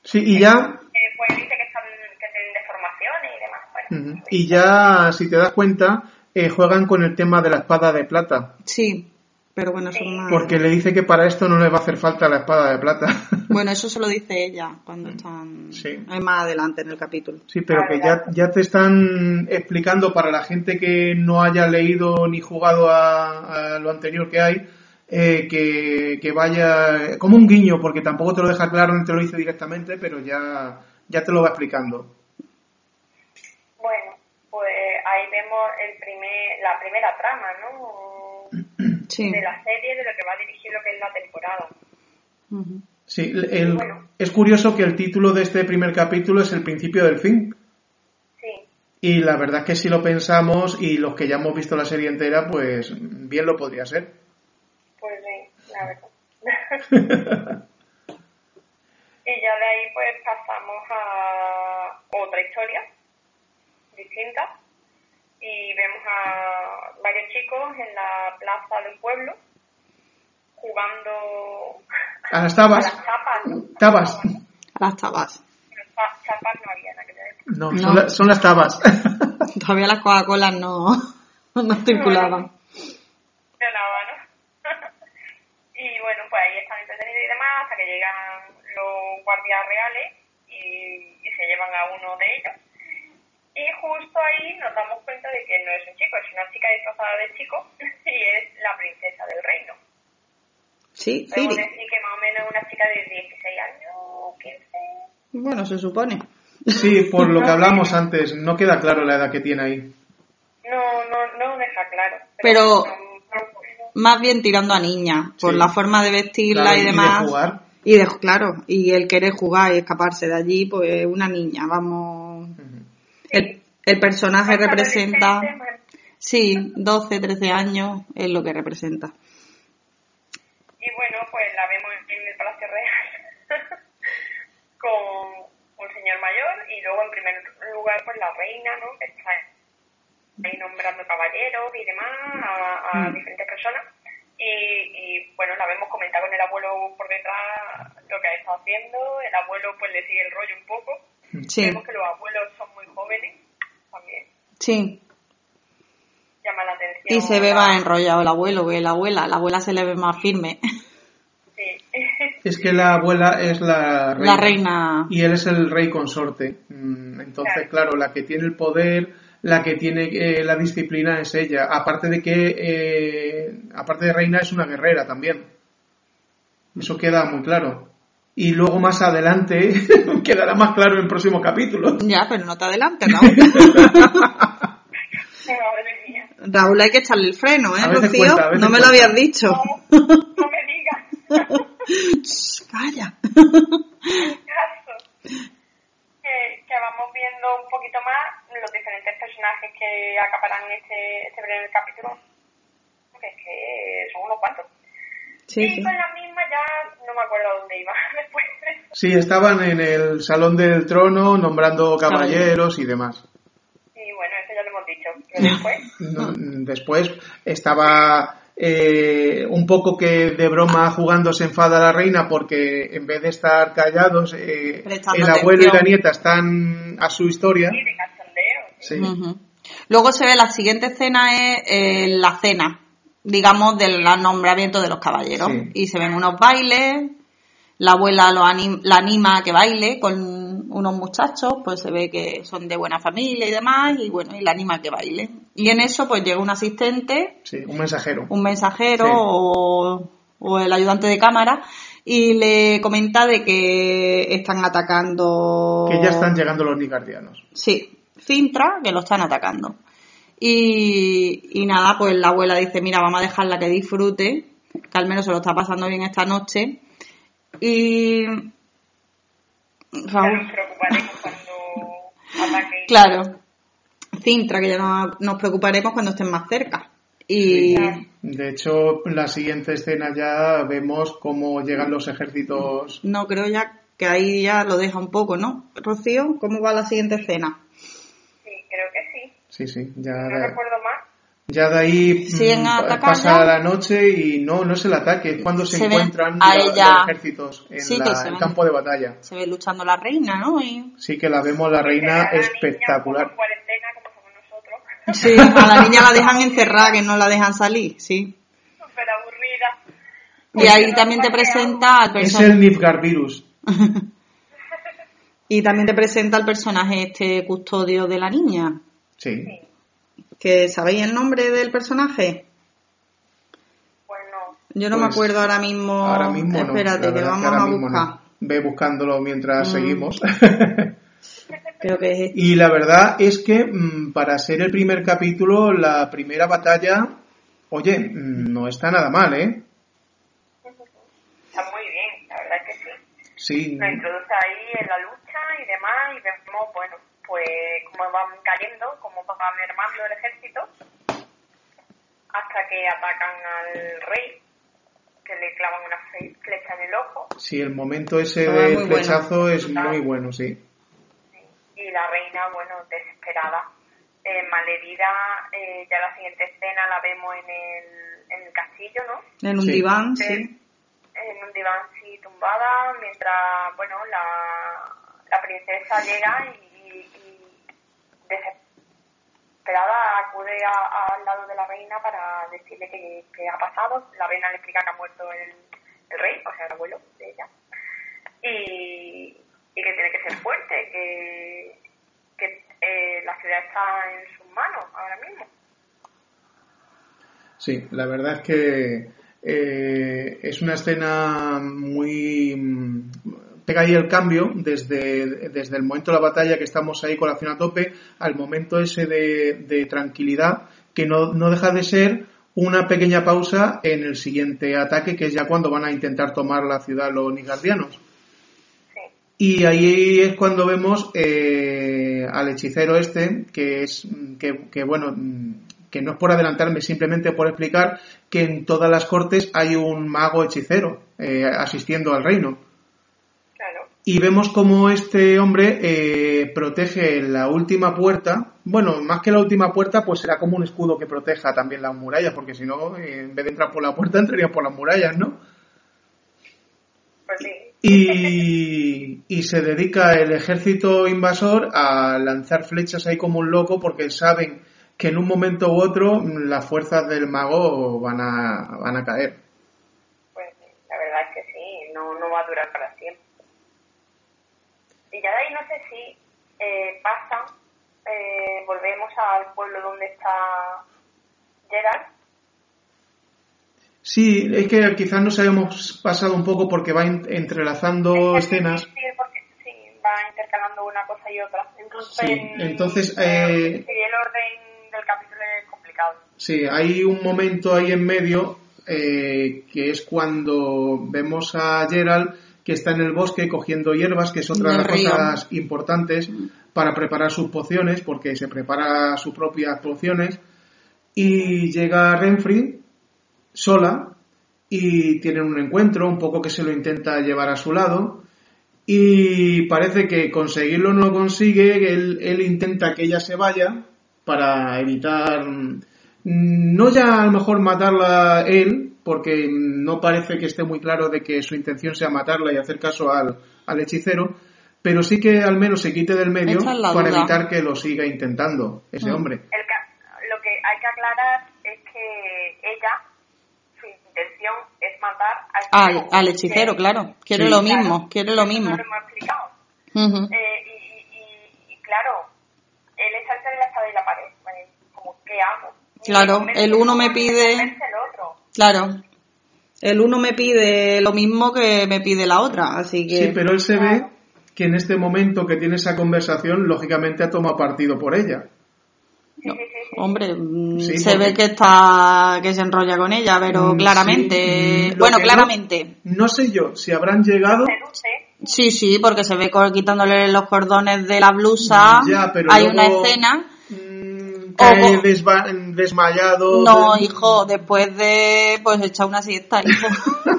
Sí, y ya, Eh, pues dice que, están, que tienen deformaciones y demás. Bueno, ujú, y ya, si te das cuenta, eh, juegan con el tema de la espada de plata. Sí, pero bueno, eso Sí. más... Porque le dice que para esto no le va a hacer falta la espada de plata. [LAUGHS] Bueno, eso se lo dice ella cuando están Sí. más adelante en el capítulo. Sí, pero que ya, ya te están explicando para la gente que no haya leído ni jugado a, a lo anterior que hay, eh, que, que vaya como un guiño, porque tampoco te lo deja claro, no te lo dice directamente, pero ya, ya te lo va explicando. bueno, pues ahí vemos el primer, la primera trama, ¿no? [CLEARS THROAT] Sí. De la serie, de lo que va a dirigir lo que es la temporada. Sí, el- Bueno. es curioso que el título de este primer capítulo es el principio del fin. Sí, Y la verdad es que si lo pensamos y los que ya hemos visto la serie entera, pues bien lo podría ser. [LAUGHS] y ya de ahí pues pasamos a otra historia distinta y vemos a varios chicos en la plaza del pueblo jugando A las a tabas. las chapas, ¿no? Tabas. A las tabas. Chapas no había en aquella época. No, No. Son, la- son las tabas. [LAUGHS] Todavía las Coca-Cola no, [LAUGHS] no circulaban. De nada, ¿no? y bueno, pues ahí están entretenidos y demás hasta que llegan los guardias reales y, y se llevan a uno de ellos. Y justo ahí nos damos cuenta de que no es un chico, es una chica disfrazada de chico [LAUGHS] y es la princesa del reino. Sí, Podemos Ciri. decir que más o menos una chica de 16 años, 15. Bueno, se supone. Sí, por lo que [LAUGHS] hablamos antes, no queda claro la edad que tiene ahí. No, no, no deja claro. Pero- Más bien tirando a niña, por Sí. la forma de vestirla Claro, y y de demás. jugar. Y de, claro, y el querer jugar y escaparse de allí, pues una niña, vamos. El, el personaje representa, más- sí, 12, 13 años es lo que representa. Y bueno, pues la vemos en el Palacio Real [LAUGHS] con un señor mayor y luego en primer lugar pues la reina, ¿no? Que está ahí nombrando caballeros y demás a, a Mm. diferentes personas. Y, y bueno, la vemos comentar con el abuelo por detrás lo que ha estado haciendo. El abuelo pues le sigue el rollo un poco. Sí, Vemos que los abuelos son muy jóvenes también. sí. Llama la atención. Y se ve más enrollado el abuelo que la abuela. La abuela se le ve más firme. Sí. [LAUGHS] Es que la abuela es la reina. La reina. Y él es el rey consorte. Mm, Entonces, Claro. claro, la que tiene el poder, la que tiene eh, la disciplina es ella. Aparte de que, eh, aparte de reina, es una guerrera también. Eso queda muy claro. Y luego más adelante [LAUGHS] quedará más claro en próximos capítulos. Ya, pero no te adelantes, [LAUGHS] Raúl. Raúl, hay que echarle el freno, ¿eh, Rocío? no me lo habías dicho. No, no me digas. [LAUGHS] Shh, Calla. caso. Que, que vamos viendo un poquito más los diferentes personajes que acaparan este, este primer capítulo. Que es que son unos cuantos. Sí, y sí. con la misma ya no me acuerdo dónde iba [LAUGHS] después. Sí, estaban en el Salón del Trono nombrando caballeros y demás. Y bueno, eso ya lo hemos dicho. Pero [LAUGHS] después, No, Después estaba eh, un poco que de broma jugando se enfada la reina porque en vez de estar callados, eh, el abuelo y la nieta están a su historia. sí. Luego se ve la siguiente escena es eh, la cena, digamos, del nombramiento de los caballeros. Sí. Y se ven unos bailes, la abuela lo anim- la anima a que baile con unos muchachos, pues se ve que son de buena familia y demás, y bueno, y la anima a que baile. Y en eso pues llega un asistente, Sí, un mensajero. un mensajero Sí. o, o el ayudante de cámara, y le comenta de que están atacando... Que ya están llegando los nigardianos. Sí, Cintra, que lo están atacando. Y, y nada, pues la abuela dice, mira, vamos a dejarla que disfrute, que al menos se lo está pasando bien esta noche. Y... Ya Raúl, nos preocuparemos cuando ataque. claro, Cintra, que ya no- nos preocuparemos cuando estén más cerca. Y De hecho, la siguiente escena ya vemos cómo llegan los ejércitos. no creo ya que ahí ya lo deja un poco, ¿no? Rocío, ¿cómo va la siguiente escena? Sí, creo que sí. Sí, sí, ya, No recuerdo más. Ya de ahí Siguen mm, pasa la noche y no, no es el ataque, es cuando se, encuentran a la- ella- los ejércitos en Sí, la- que se el ven. campo de batalla. Se ve luchando la reina, ¿no? Y... Sí que la vemos la reina La espectacular. como. Sí, a la [LAUGHS] niña la dejan encerrada, que no la dejan salir, sí. Súper aburrida. Y ahí también te presenta al Es el personaje. Nilfgaard virus. [LAUGHS] Y también te presenta al personaje este custodio de la niña. Sí. ¿Que sabéis el nombre del personaje? Bueno, Yo no me Pues, acuerdo ahora mismo. Ahora mismo. Espérate, que vamos ahora a mismo buscar. no. Ve buscándolo mientras Mm. seguimos. [LAUGHS] Creo que es este. y la verdad es que mm, para ser el primer capítulo, la primera batalla, oye, mm, no está nada mal, ¿eh? está muy bien, la verdad es que sí. Sí. Nos introduce ahí en la lucha y demás y vemos, bueno, pues cómo van cayendo, cómo va mermando el ejército hasta que atacan al rey, que le clavan una fle- flecha en el ojo Sí, el momento ese Ah, del bueno. flechazo es muy bueno, sí. y la reina, bueno, desesperada, eh, malherida, eh, ya la siguiente escena la vemos en el, en el castillo, ¿no? En un Sí. diván, Sí. sí. en un diván sí tumbada, mientras, bueno, la, la princesa llega y desesperada acude al lado de la reina para decirle que, ha pasado. La reina le explica que ha muerto el, rey, o sea, el abuelo de ella, y, y que tiene que ser fuerte, que, que eh, la ciudad está en sus manos ahora mismo. Sí, la verdad es que eh, es una escena muy... Pega ahí el cambio desde, desde el momento de la batalla que estamos ahí con la acción a tope al momento ese de, de tranquilidad que no, no deja de ser una pequeña pausa en el siguiente ataque que es ya cuando van a intentar tomar la ciudad los nigardianos. Y ahí es cuando vemos eh, al hechicero este, que es que, que, bueno, que no es por adelantarme, simplemente por explicar que en todas las cortes hay un mago hechicero eh, asistiendo al reino. Y vemos como este hombre eh, protege la última puerta. Bueno, más que la última puerta, pues será como un escudo que proteja también las murallas, porque si no, eh, en vez de entrar por la puerta, [LAUGHS] entraría por las murallas, ¿no? Pues sí. Y, y se dedica el ejército invasor a lanzar flechas ahí como un loco porque saben que en un momento u otro las fuerzas del mago van a, van a caer. Pues la verdad es que sí, no, no va a durar para. Y ya de ahí no sé si eh, pasa, eh, volvemos al pueblo donde está Gerard. Sí, es que quizás nos hayamos pasado un poco porque va en- entrelazando Es escenas. Sí, porque sí, va intercalando una cosa y otra. Entonces, Sí, entonces, eh, eh, sí, el orden del capítulo es complicado. Sí, hay un momento ahí en medio eh, que es cuando vemos a Gerald que está en el bosque cogiendo hierbas, que es otra de las cosas importantes para preparar sus pociones, porque se prepara sus propias pociones. Y llega Renfri sola y tienen un encuentro, un poco que se lo intenta llevar a su lado. Y parece que conseguirlo no lo consigue, él, él intenta que ella se vaya para evitar, mm, no ya a lo mejor matarla él, porque no parece que esté muy claro de que su intención sea matarla y hacer caso al, al hechicero, pero sí que al menos se quite del medio para duda. evitar que lo siga intentando ese Mm. hombre. El ca- lo que hay que aclarar es que ella, su intención es matar al, Al, chico, al hechicero, que- claro. Quiere Sí. lo claro, mismo, quiere lo mismo. No lo hemos explicado. Ujú. Eh, y, y- y- y claro, él está entre la y la pared. pues, como, ¿qué hago? Ni Claro, el uno me pide-. Claro. El uno me pide lo mismo que me pide la otra, así que... Sí, pero él se ve que en este momento que tiene esa conversación, lógicamente ha tomado partido por ella. Sí. Hombre, mm, Sí, se porque- ve que está que se enrolla con ella, pero Mm, claramente, sí, mm, bueno, no- claramente. No sé yo si habrán llegado. Sí, sí, porque se ve quitándole los cordones de la blusa. Ya, pero Hay luego- una escena. Cae desmayado. No, de- hijo, después de pues echar una siesta, hijo. [LAUGHS]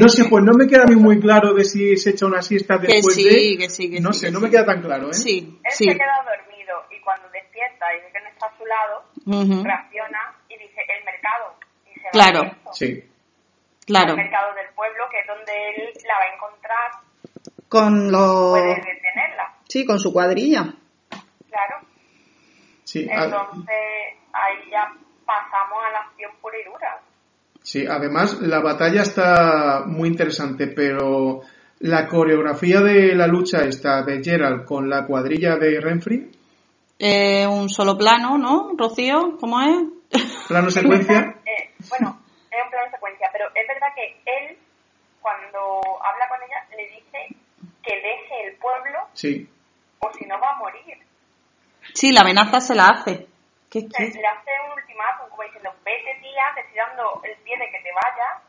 No sé, pues no me queda a mí muy claro de si se echa una siesta Que después sí, de. que sí, que no sí, sé, que no sí. me queda tan claro, ¿eh? Sí, él sí. se queda dormido y cuando despierta y ve que no está a su lado, Ujú, reacciona y dice el mercado. Y se va Claro. directo Sí. Claro. al mercado del pueblo, que es donde él la va a encontrar, Con los... puede detenerla. Sí, con su cuadrilla. Claro. Sí, a- Entonces ahí ya pasamos a la acción pura y dura. sí, además la batalla está muy interesante, pero la coreografía de la lucha esta de Gerald con la cuadrilla de Renfri, Eh, un solo plano, ¿no, Rocío? ¿Cómo es? plano [LAUGHS] secuencia, Eh, bueno, es un plano secuencia, pero es verdad que él, cuando habla con ella, le dice que deje el pueblo sí. o si no va a morir. Sí, la amenaza se la hace. ¿Qué, qué? le hace un ultimátum, como diciendo, vete tía, te estoy dando el pie de que te vayas,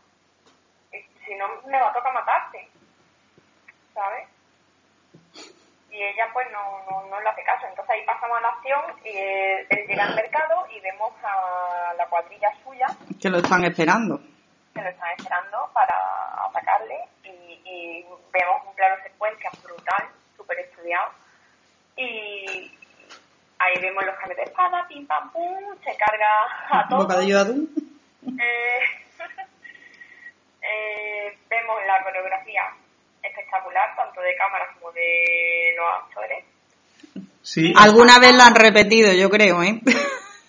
si no me va a tocar matarte, ¿sabes? Y ella pues no, no, no le hace caso, entonces ahí pasamos a la acción y él llega al mercado y vemos a la cuadrilla suya Que lo están esperando. que lo están esperando para atacarle y, y vemos un plano secuencia brutal, súper estudiado y ahí vemos los cambios de espada, pim pam pum, se carga a todos. Bocadillo de atún. Eh, [LAUGHS] eh, vemos la coreografía espectacular, tanto de cámara como de los actores. Sí, Alguna vez la han repetido, yo creo, ¿eh?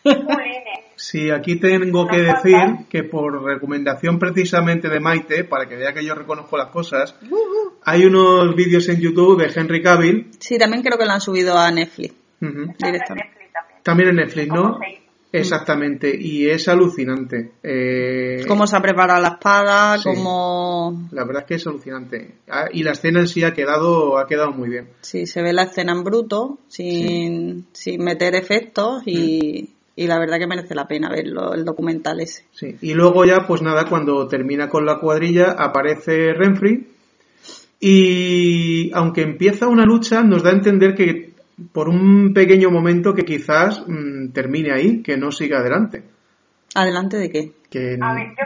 Jolines, sí, aquí tengo que decir que por recomendación precisamente de Maite, para que vea que yo reconozco las cosas, hay unos vídeos en YouTube de Henry Cavill, Sí, también creo que la han subido a Netflix. Ujú, está en Directamente. Netflix también. también en Netflix, ¿no? Exactamente, y es alucinante. Eh, Cómo se ha preparado la espada, Sí. cómo... La verdad es que es alucinante. Ah, Y la escena en sí ha quedado, ha quedado muy bien. Sí, se ve la escena en bruto, sin, sin meter efectos y, y la verdad que merece la pena verlo, el documental ese. Sí. Y luego ya, pues nada, cuando termina con la cuadrilla, aparece Renfri. Y aunque empieza una lucha, nos da a entender que por un pequeño momento que quizás mm, termine ahí, que no siga adelante. ¿Adelante de qué? Que, A ver, yo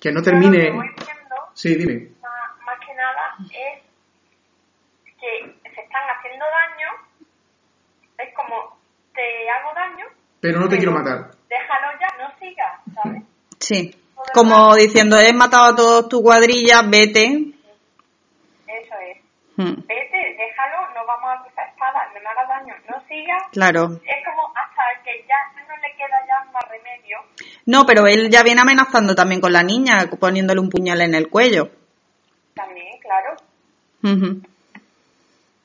que no yo lo que termine. voy viendo Sí, dime. más, más que nada es que se están haciendo daño, es como te hago daño, Pero no te quiero matar. déjalo ya, no sigas, ¿sabes? Sí, como diciendo, he matado a todos tu cuadrilla, vete. Eso es. Hmm, Vete, me hagas daño, no sigas. Claro. Es como hasta que ya no le queda ya más remedio. No, pero él ya viene amenazando también con la niña, poniéndole un puñal en el cuello. También, claro. Ujú.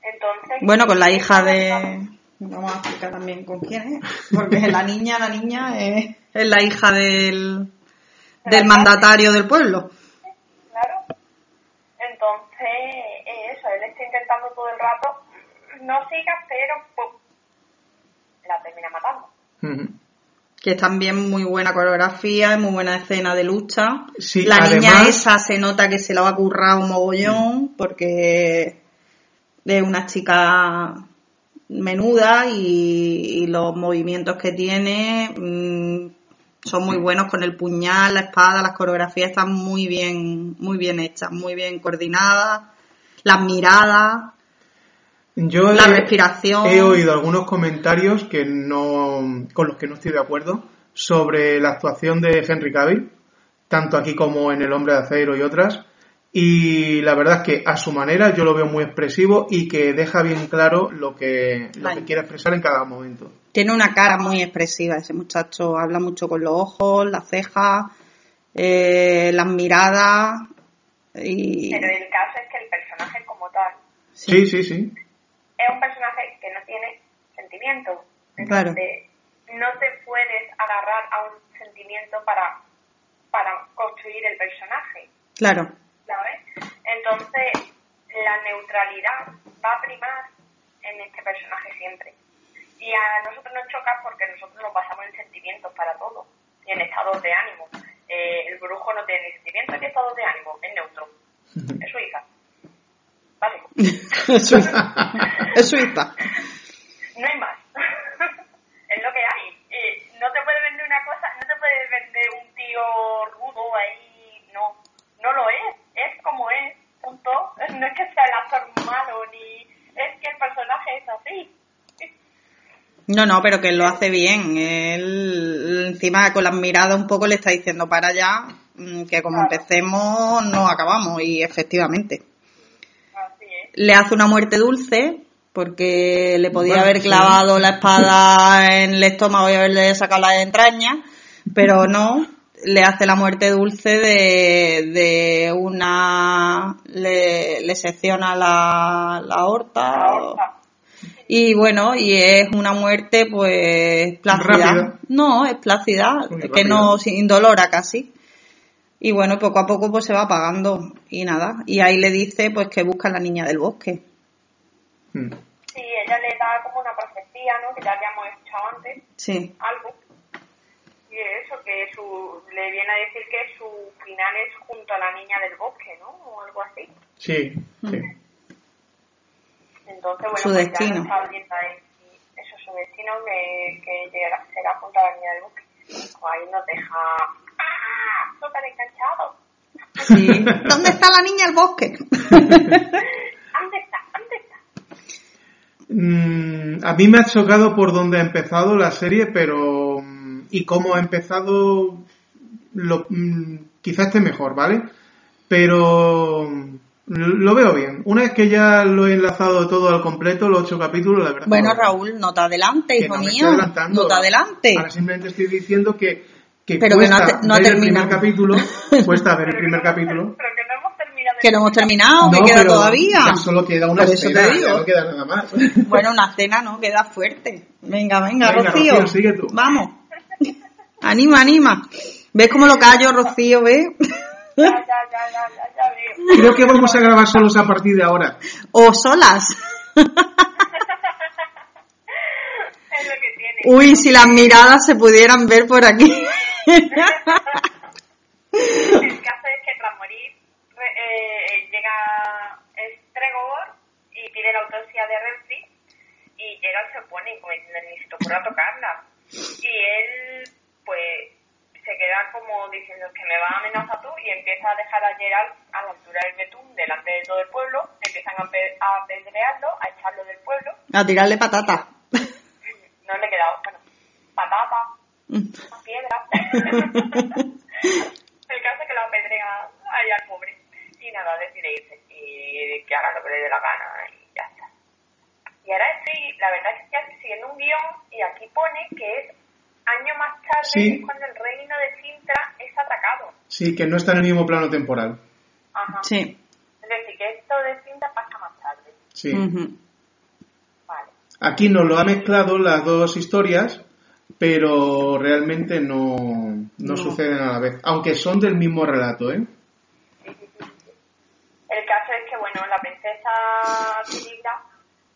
Entonces. Bueno, con la hija es de... Vamos a explicar también con quién es. Porque la niña, la niña es, es la hija del, del mandatario del pueblo. Claro. Entonces, eh, eso, él está intentando todo el rato, no sigas, pero pum, la termina matando. Que es también muy buena coreografía, es muy buena escena de lucha. Sí, la niña esa se nota que se la va a currar un mogollón porque es una chica menuda y, y los movimientos que tiene mm, son muy buenos con el puñal, la espada, las coreografías están muy bien, muy bien hechas, muy bien coordinadas, las miradas. Yo La he- respiración. He oído algunos comentarios que no, con los que no estoy de acuerdo sobre la actuación de Henry Cavill, tanto aquí como en El Hombre de Acero y otras. Y la verdad es que a su manera yo lo veo muy expresivo y que deja bien claro lo que, lo que quiere expresar en cada momento. Tiene una cara muy expresiva ese muchacho, habla mucho con los ojos, las cejas, eh, las miradas y... Pero el caso es que el personaje como tal Sí, sí, sí. Es un personaje que no tiene sentimiento. Claro. Entonces, no te puedes agarrar a un sentimiento para, para construir el personaje, Claro, ¿sabes? Entonces, la neutralidad va a primar en este personaje siempre. Y a nosotros nos choca porque nosotros nos basamos en sentimientos para todo y en estados de ánimo. Eh, el brujo no tiene ni sentimientos ni estados de ánimo, es neutro. [LAUGHS] Es Suiza. Básico. [LAUGHS] es Suiza. No hay más. [LAUGHS] es lo que hay. Eh, no te puede vender una cosa, no te puede vender un tío rudo ahí. No, no lo es. Es como es. Punto. [LAUGHS] No es que sea el actor malo ni. Es que el personaje es así. No, no, pero que él lo hace bien. Él, encima con las miradas un poco le está diciendo para allá mm, que como Claro. empecemos no acabamos y efectivamente. Le hace una muerte dulce porque le podía Bueno, haber sí. clavado la [LAUGHS] espada en el estómago y haberle sacado las entrañas, pero no, le hace la muerte dulce de, de una... le, le secciona la, la aorta. La. Y bueno, y es una muerte pues plácida. No, es plácida, Muy que no, sin indolora casi. Y bueno, poco a poco pues se va apagando y nada. Y ahí le dice pues que busca a la niña del bosque. Mm. Sí, ella le da como una profecía, ¿no? Que ya habíamos escuchado antes, Sí, algo. Y eso, que su, le viene a decir que su final es junto a la niña del bosque, ¿no? O algo así. Sí, sí. Entonces, bueno, Su pues destino. ya ahí. Eso, su destino que, que llegará, será junto a la niña del bosque. Pues ahí nos deja ¡ah! súper enganchados. sí. [LAUGHS] ¿Dónde está la niña del bosque? [LAUGHS] ¿Dónde está? ¿Dónde está? Mm, a mí me ha chocado por dónde ha empezado la serie, pero. mm, y cómo ha empezado. Lo, mm, quizá esté mejor, ¿vale? Pero. Lo veo bien. Una vez que ya lo he enlazado todo al completo, los ocho capítulos, la verdad. Bueno. Raúl, no te adelante, Que hijo no me mío. estoy adelantando. No te adelante. Ahora simplemente estoy diciendo que. Que Pero que no te- no ver el primer capítulo. [LAUGHS] Cuesta ver el primer capítulo. Pero que no hemos terminado. Que no hemos terminado, No, que queda todavía. ya solo queda una Por eso te escena, digo. ya no queda nada más. Bueno, una cena no, queda fuerte. Venga, venga, Venga, Rocío. Rocío, sigue tú. Vamos. Anima, anima. ¿Ves cómo lo callo, Rocío? ¿Ves? Ya, ya, ya, ya, ya, ya veo. Creo que vamos a grabar solos a partir de ahora. O solas. [LAUGHS] Es lo que tiene. Uy, si las miradas se pudieran ver por aquí. El caso es que tras morir re- eh, llega Stregor y pide la autopsia de Renfri y y se pone y como ni se te ocurra tocarla. Y él, pues, se queda como diciendo que me va a amenazar tú y empieza a dejar a Geralt a la altura del betún delante de todo el pueblo, empiezan a, pe- a apedrearlo, a echarlo del pueblo, A tirarle patata. no le quedaba, bueno, patata, piedra. [LAUGHS] El caso es que lo apedrea ahí al pobre. Y nada, decide irse. Y que haga lo que le dé la gana y ya está. Y ahora estoy, la verdad es que estoy siguiendo un guion y aquí pone que es año más tarde Sí. es cuando el reino de Sintra es atacado. Sí, que no está en el mismo plano temporal. Ajá. Sí. Es decir, que esto de Sintra pasa más tarde. Sí. Ujú. Vale. Aquí nos lo ha mezclado las dos historias, pero realmente no, no, No. suceden a la vez. Aunque son del mismo relato, ¿eh? El caso es que, bueno, la princesa Tiligra,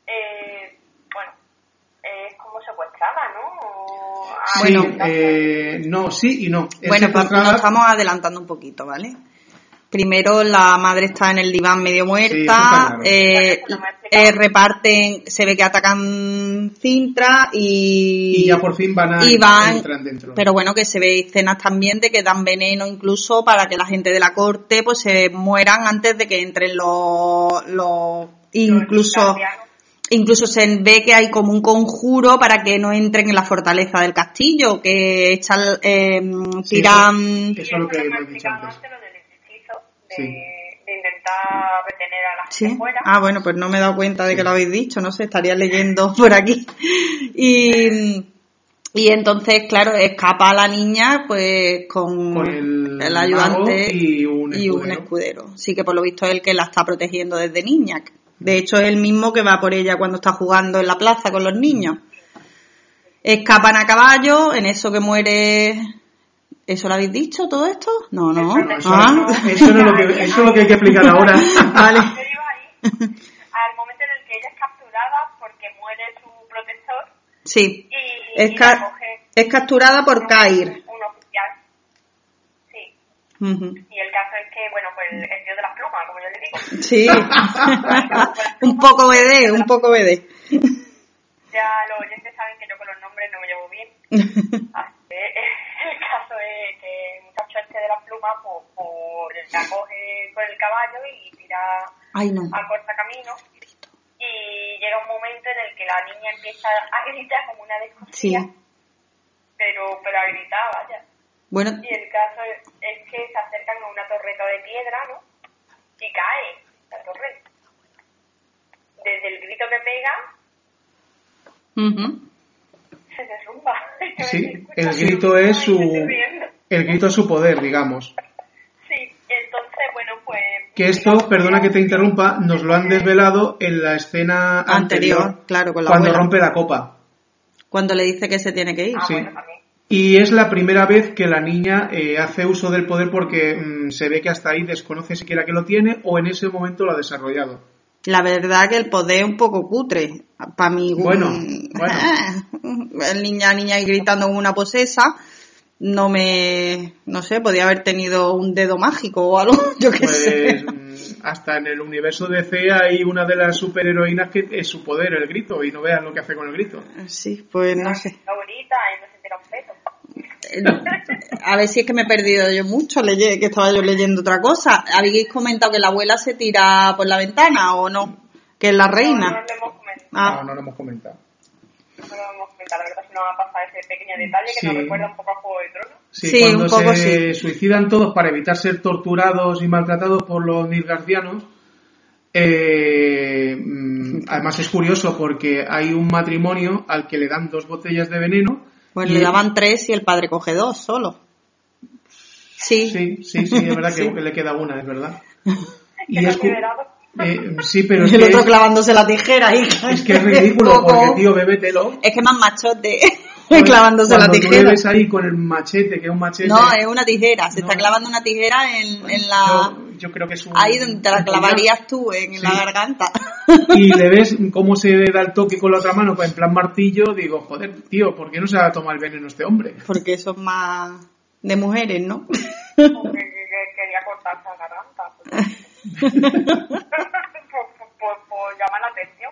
eh, bueno, es como se secuestrada, ¿no? O- ah, Sí, Bueno. eh, no, sí y no. Es Bueno, pues nos estamos adelantando un poquito, ¿vale? Primero la madre está en el diván medio muerta, claro. eh, eh, reparten, se ve que atacan Cintra y, y ya por fin van a y van- entran dentro. pero bueno que se ve escenas también de que dan veneno incluso para que la gente de la corte pues se mueran antes de que entren los, los incluso incluso se ve que hay como un conjuro para que no entren en la fortaleza del castillo que echan eh, Sí, tiran Eso es lo que hemos dicho antes. antes lo del hechizo de, Sí. de intentar retener a la gente Sí. fuera. Ah, bueno, pues no me he dado cuenta de que lo habéis dicho, no sé, estaría leyendo [LAUGHS] por aquí. Y, y entonces, claro, escapa la niña pues con, Con el ayudante y un y un escudero. escudero. Sí que por lo visto es el que la está protegiendo desde niña. De hecho, es el mismo que va por ella cuando está jugando en la plaza con los niños. Escapan a caballo, en eso que muere... ¿Eso lo habéis dicho, todo esto? No, no. No, eso, Ah. eso no es lo que, eso es lo que hay que explicar [LAUGHS] ahora. Vale. Yo iba ahí al momento en el que ella es capturada porque muere su protector Sí. y, Es, y ca- coge es capturada por Kair. un oficial. Sí. Ujú. Y el caso es que, bueno, pues el, el dios de las plumas, como yo le digo. Sí. [LAUGHS] un poco BD, un poco BD. Ya los oyentes saben que yo con los nombres no me llevo bien. Así [LAUGHS] que [LAUGHS] el caso es que el muchacho este de las plumas, pues, pues la coge con el caballo y tira Ay, no. a corta camino. Y llega un momento en el que la niña empieza a gritar como una Sí. descosida. Pero, pero a gritar, vaya. Bueno, Y el caso es, que se acercan a una torreta de piedra, ¿no? Y cae la torreta. Desde el grito que pega, ujú. Se derrumba. [LAUGHS] Sí, el grito es su, el grito es su poder, digamos. Sí, entonces, bueno, pues... Que esto, perdona que te interrumpa, nos lo han desvelado en la escena anterior, Anterior, claro, con la cuando abuela. rompe la copa. cuando le dice que se tiene que ir. Ah, sí. bueno. Y es la primera vez que la niña eh, hace uso del poder porque mm, se ve que hasta ahí desconoce siquiera que lo tiene o en ese momento lo ha desarrollado. La verdad que el poder es un poco cutre. Para mí, Bueno, un- bueno. [LAUGHS] el niña, niña ahí gritando en una posesa, no me, no sé, podía haber tenido un dedo mágico o algo, [LAUGHS] yo qué sé. Pues mm, hasta en el universo de C hay una de las superheroínas que es su poder, el grito, y no vean lo que hace con el grito. Sí, pues no sé. Bonita y no se entera un peto. A ver si es que me he perdido yo mucho, que estaba yo leyendo otra cosa. ¿Habéis comentado que la abuela se tira por la ventana o no? Que es la No, no reina. lo hemos comentado. Ah. No, no lo hemos comentado. No lo hemos comentado. La verdad es que nos ha pasado ese pequeño detalle que Sí. nos recuerda un poco a Juego de Tronos. Sí, Sí, cuando un poco se suicidan todos para evitar ser torturados y maltratados por los nilgardianos, eh, mm, además es curioso porque hay un matrimonio al que le dan dos botellas de veneno. Bueno, y- le daban tres y el padre coge dos solo. Sí. Sí, sí, sí, es verdad Sí. que le queda una, es verdad. [LAUGHS] Que Y es liberado. eh, sí, pero [LAUGHS] es Y el que, otro clavándose la tijera y [LAUGHS] es que es ridículo porque, tío, bébetelo. Es que más machote clavándose la Cuando tú tijera. ves ahí con el machete, que es un machete. No, es una tijera. Se No. está clavando una tijera en, en la... yo, yo creo que es un. Ahí donde te la clavarías tú, en Sí. la garganta. [LAUGHS] y le ves cómo se da el toque con la otra mano, pues en plan martillo, digo, joder, tío, ¿por qué no se va a tomar el veneno este hombre? Porque son más de mujeres, ¿no? Porque [LAUGHS] que- que quería cortarse la garganta. Pues, por, por, por, por llamar la atención.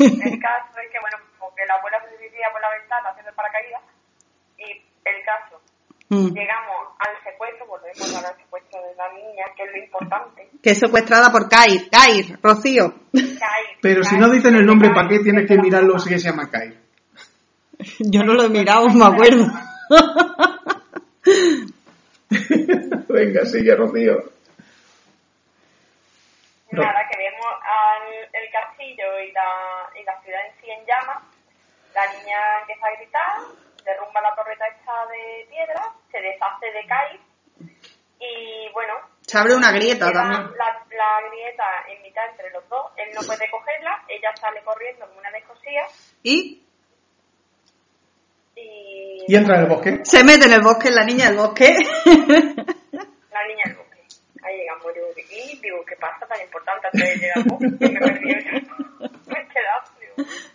El caso es que, bueno, porque la abuela se suicida por la ventana haciendo el paracaídas. Y el caso, Mm. llegamos al secuestro, volvemos al secuestro de la niña, que es lo importante. que es secuestrada por Kair. Kair, Rocío. Kai- Pero si no dicen el nombre, ¿para qué tienes que mirarlo si que se llama Kai? Yo no lo he mirado, me acuerdo. [LAUGHS] Venga, sigue, Rocío. Nada, que vemos al, el castillo y la, y la ciudad en sí en llamas. La niña empieza a gritar, derrumba la torreta esta de piedra, se deshace de Kai y bueno. Se abre una grieta también. La, la grieta en mitad entre los dos, él no puede cogerla, ella sale corriendo como una descosía Y y Y entra en el bosque. se mete en el bosque, la niña del bosque. la niña del bosque. Ahí llegamos yo y digo, ¿qué pasa tan importante antes de llegar al bosque? Que me he perdido yo. [LAUGHS]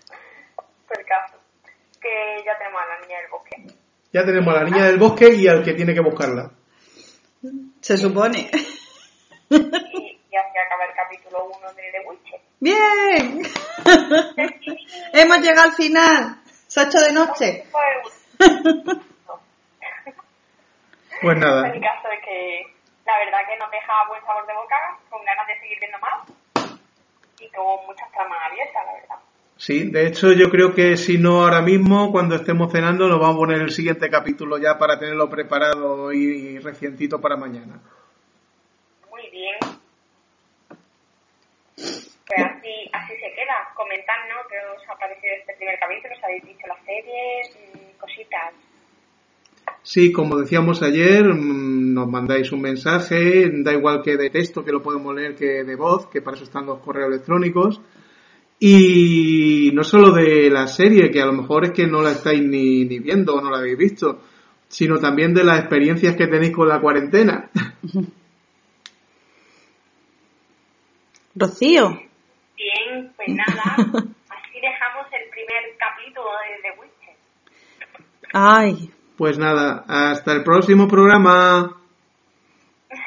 me he quedado, digo. Fue el caso. Que Ya tenemos a la niña del bosque y al que tiene que buscarla. Se supone. Y, y así acaba el capítulo 1 de The Witcher. ¡Bien! [LAUGHS] Hemos llegado al final. Se ha hecho de noche. [LAUGHS] Pues, [LAUGHS] Pues nada, El caso es que la verdad que nos deja buen sabor de boca, con ganas de seguir viendo más y con muchas tramas abiertas, la verdad. Sí, de hecho yo creo que si no ahora mismo, cuando estemos cenando, nos vamos a poner el siguiente capítulo ya para tenerlo preparado y recientito para mañana. Muy bien. Pues así, así se queda. Comentadnos qué os ha parecido este primer capítulo, os habéis visto las series, cositas. Sí, como decíamos ayer, mm, nos mandáis un mensaje, da igual que de texto, que lo podemos leer, que de voz, que para eso están los correos electrónicos. Y no solo de la serie, que a lo mejor es que no la estáis ni, ni viendo o no la habéis visto, sino también de las experiencias que tenéis con la cuarentena. [LAUGHS] Rocío. Bien, pues nada, [LAUGHS] así dejamos el primer capítulo de The Witcher. Ay. Pues nada, hasta el próximo programa. [LAUGHS]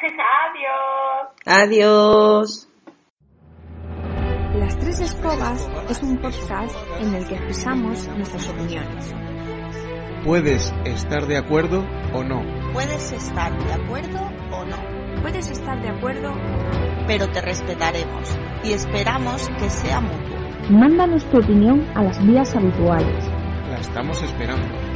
Adiós. Adiós. Las Tres Escobas es un podcast en el que expresamos nuestras opiniones. Puedes estar de acuerdo o no. Puedes estar de acuerdo o no, Puedes estar de acuerdo pero te respetaremos y esperamos que sea mutuo. Mándanos tu opinión a las vías habituales. La estamos esperando.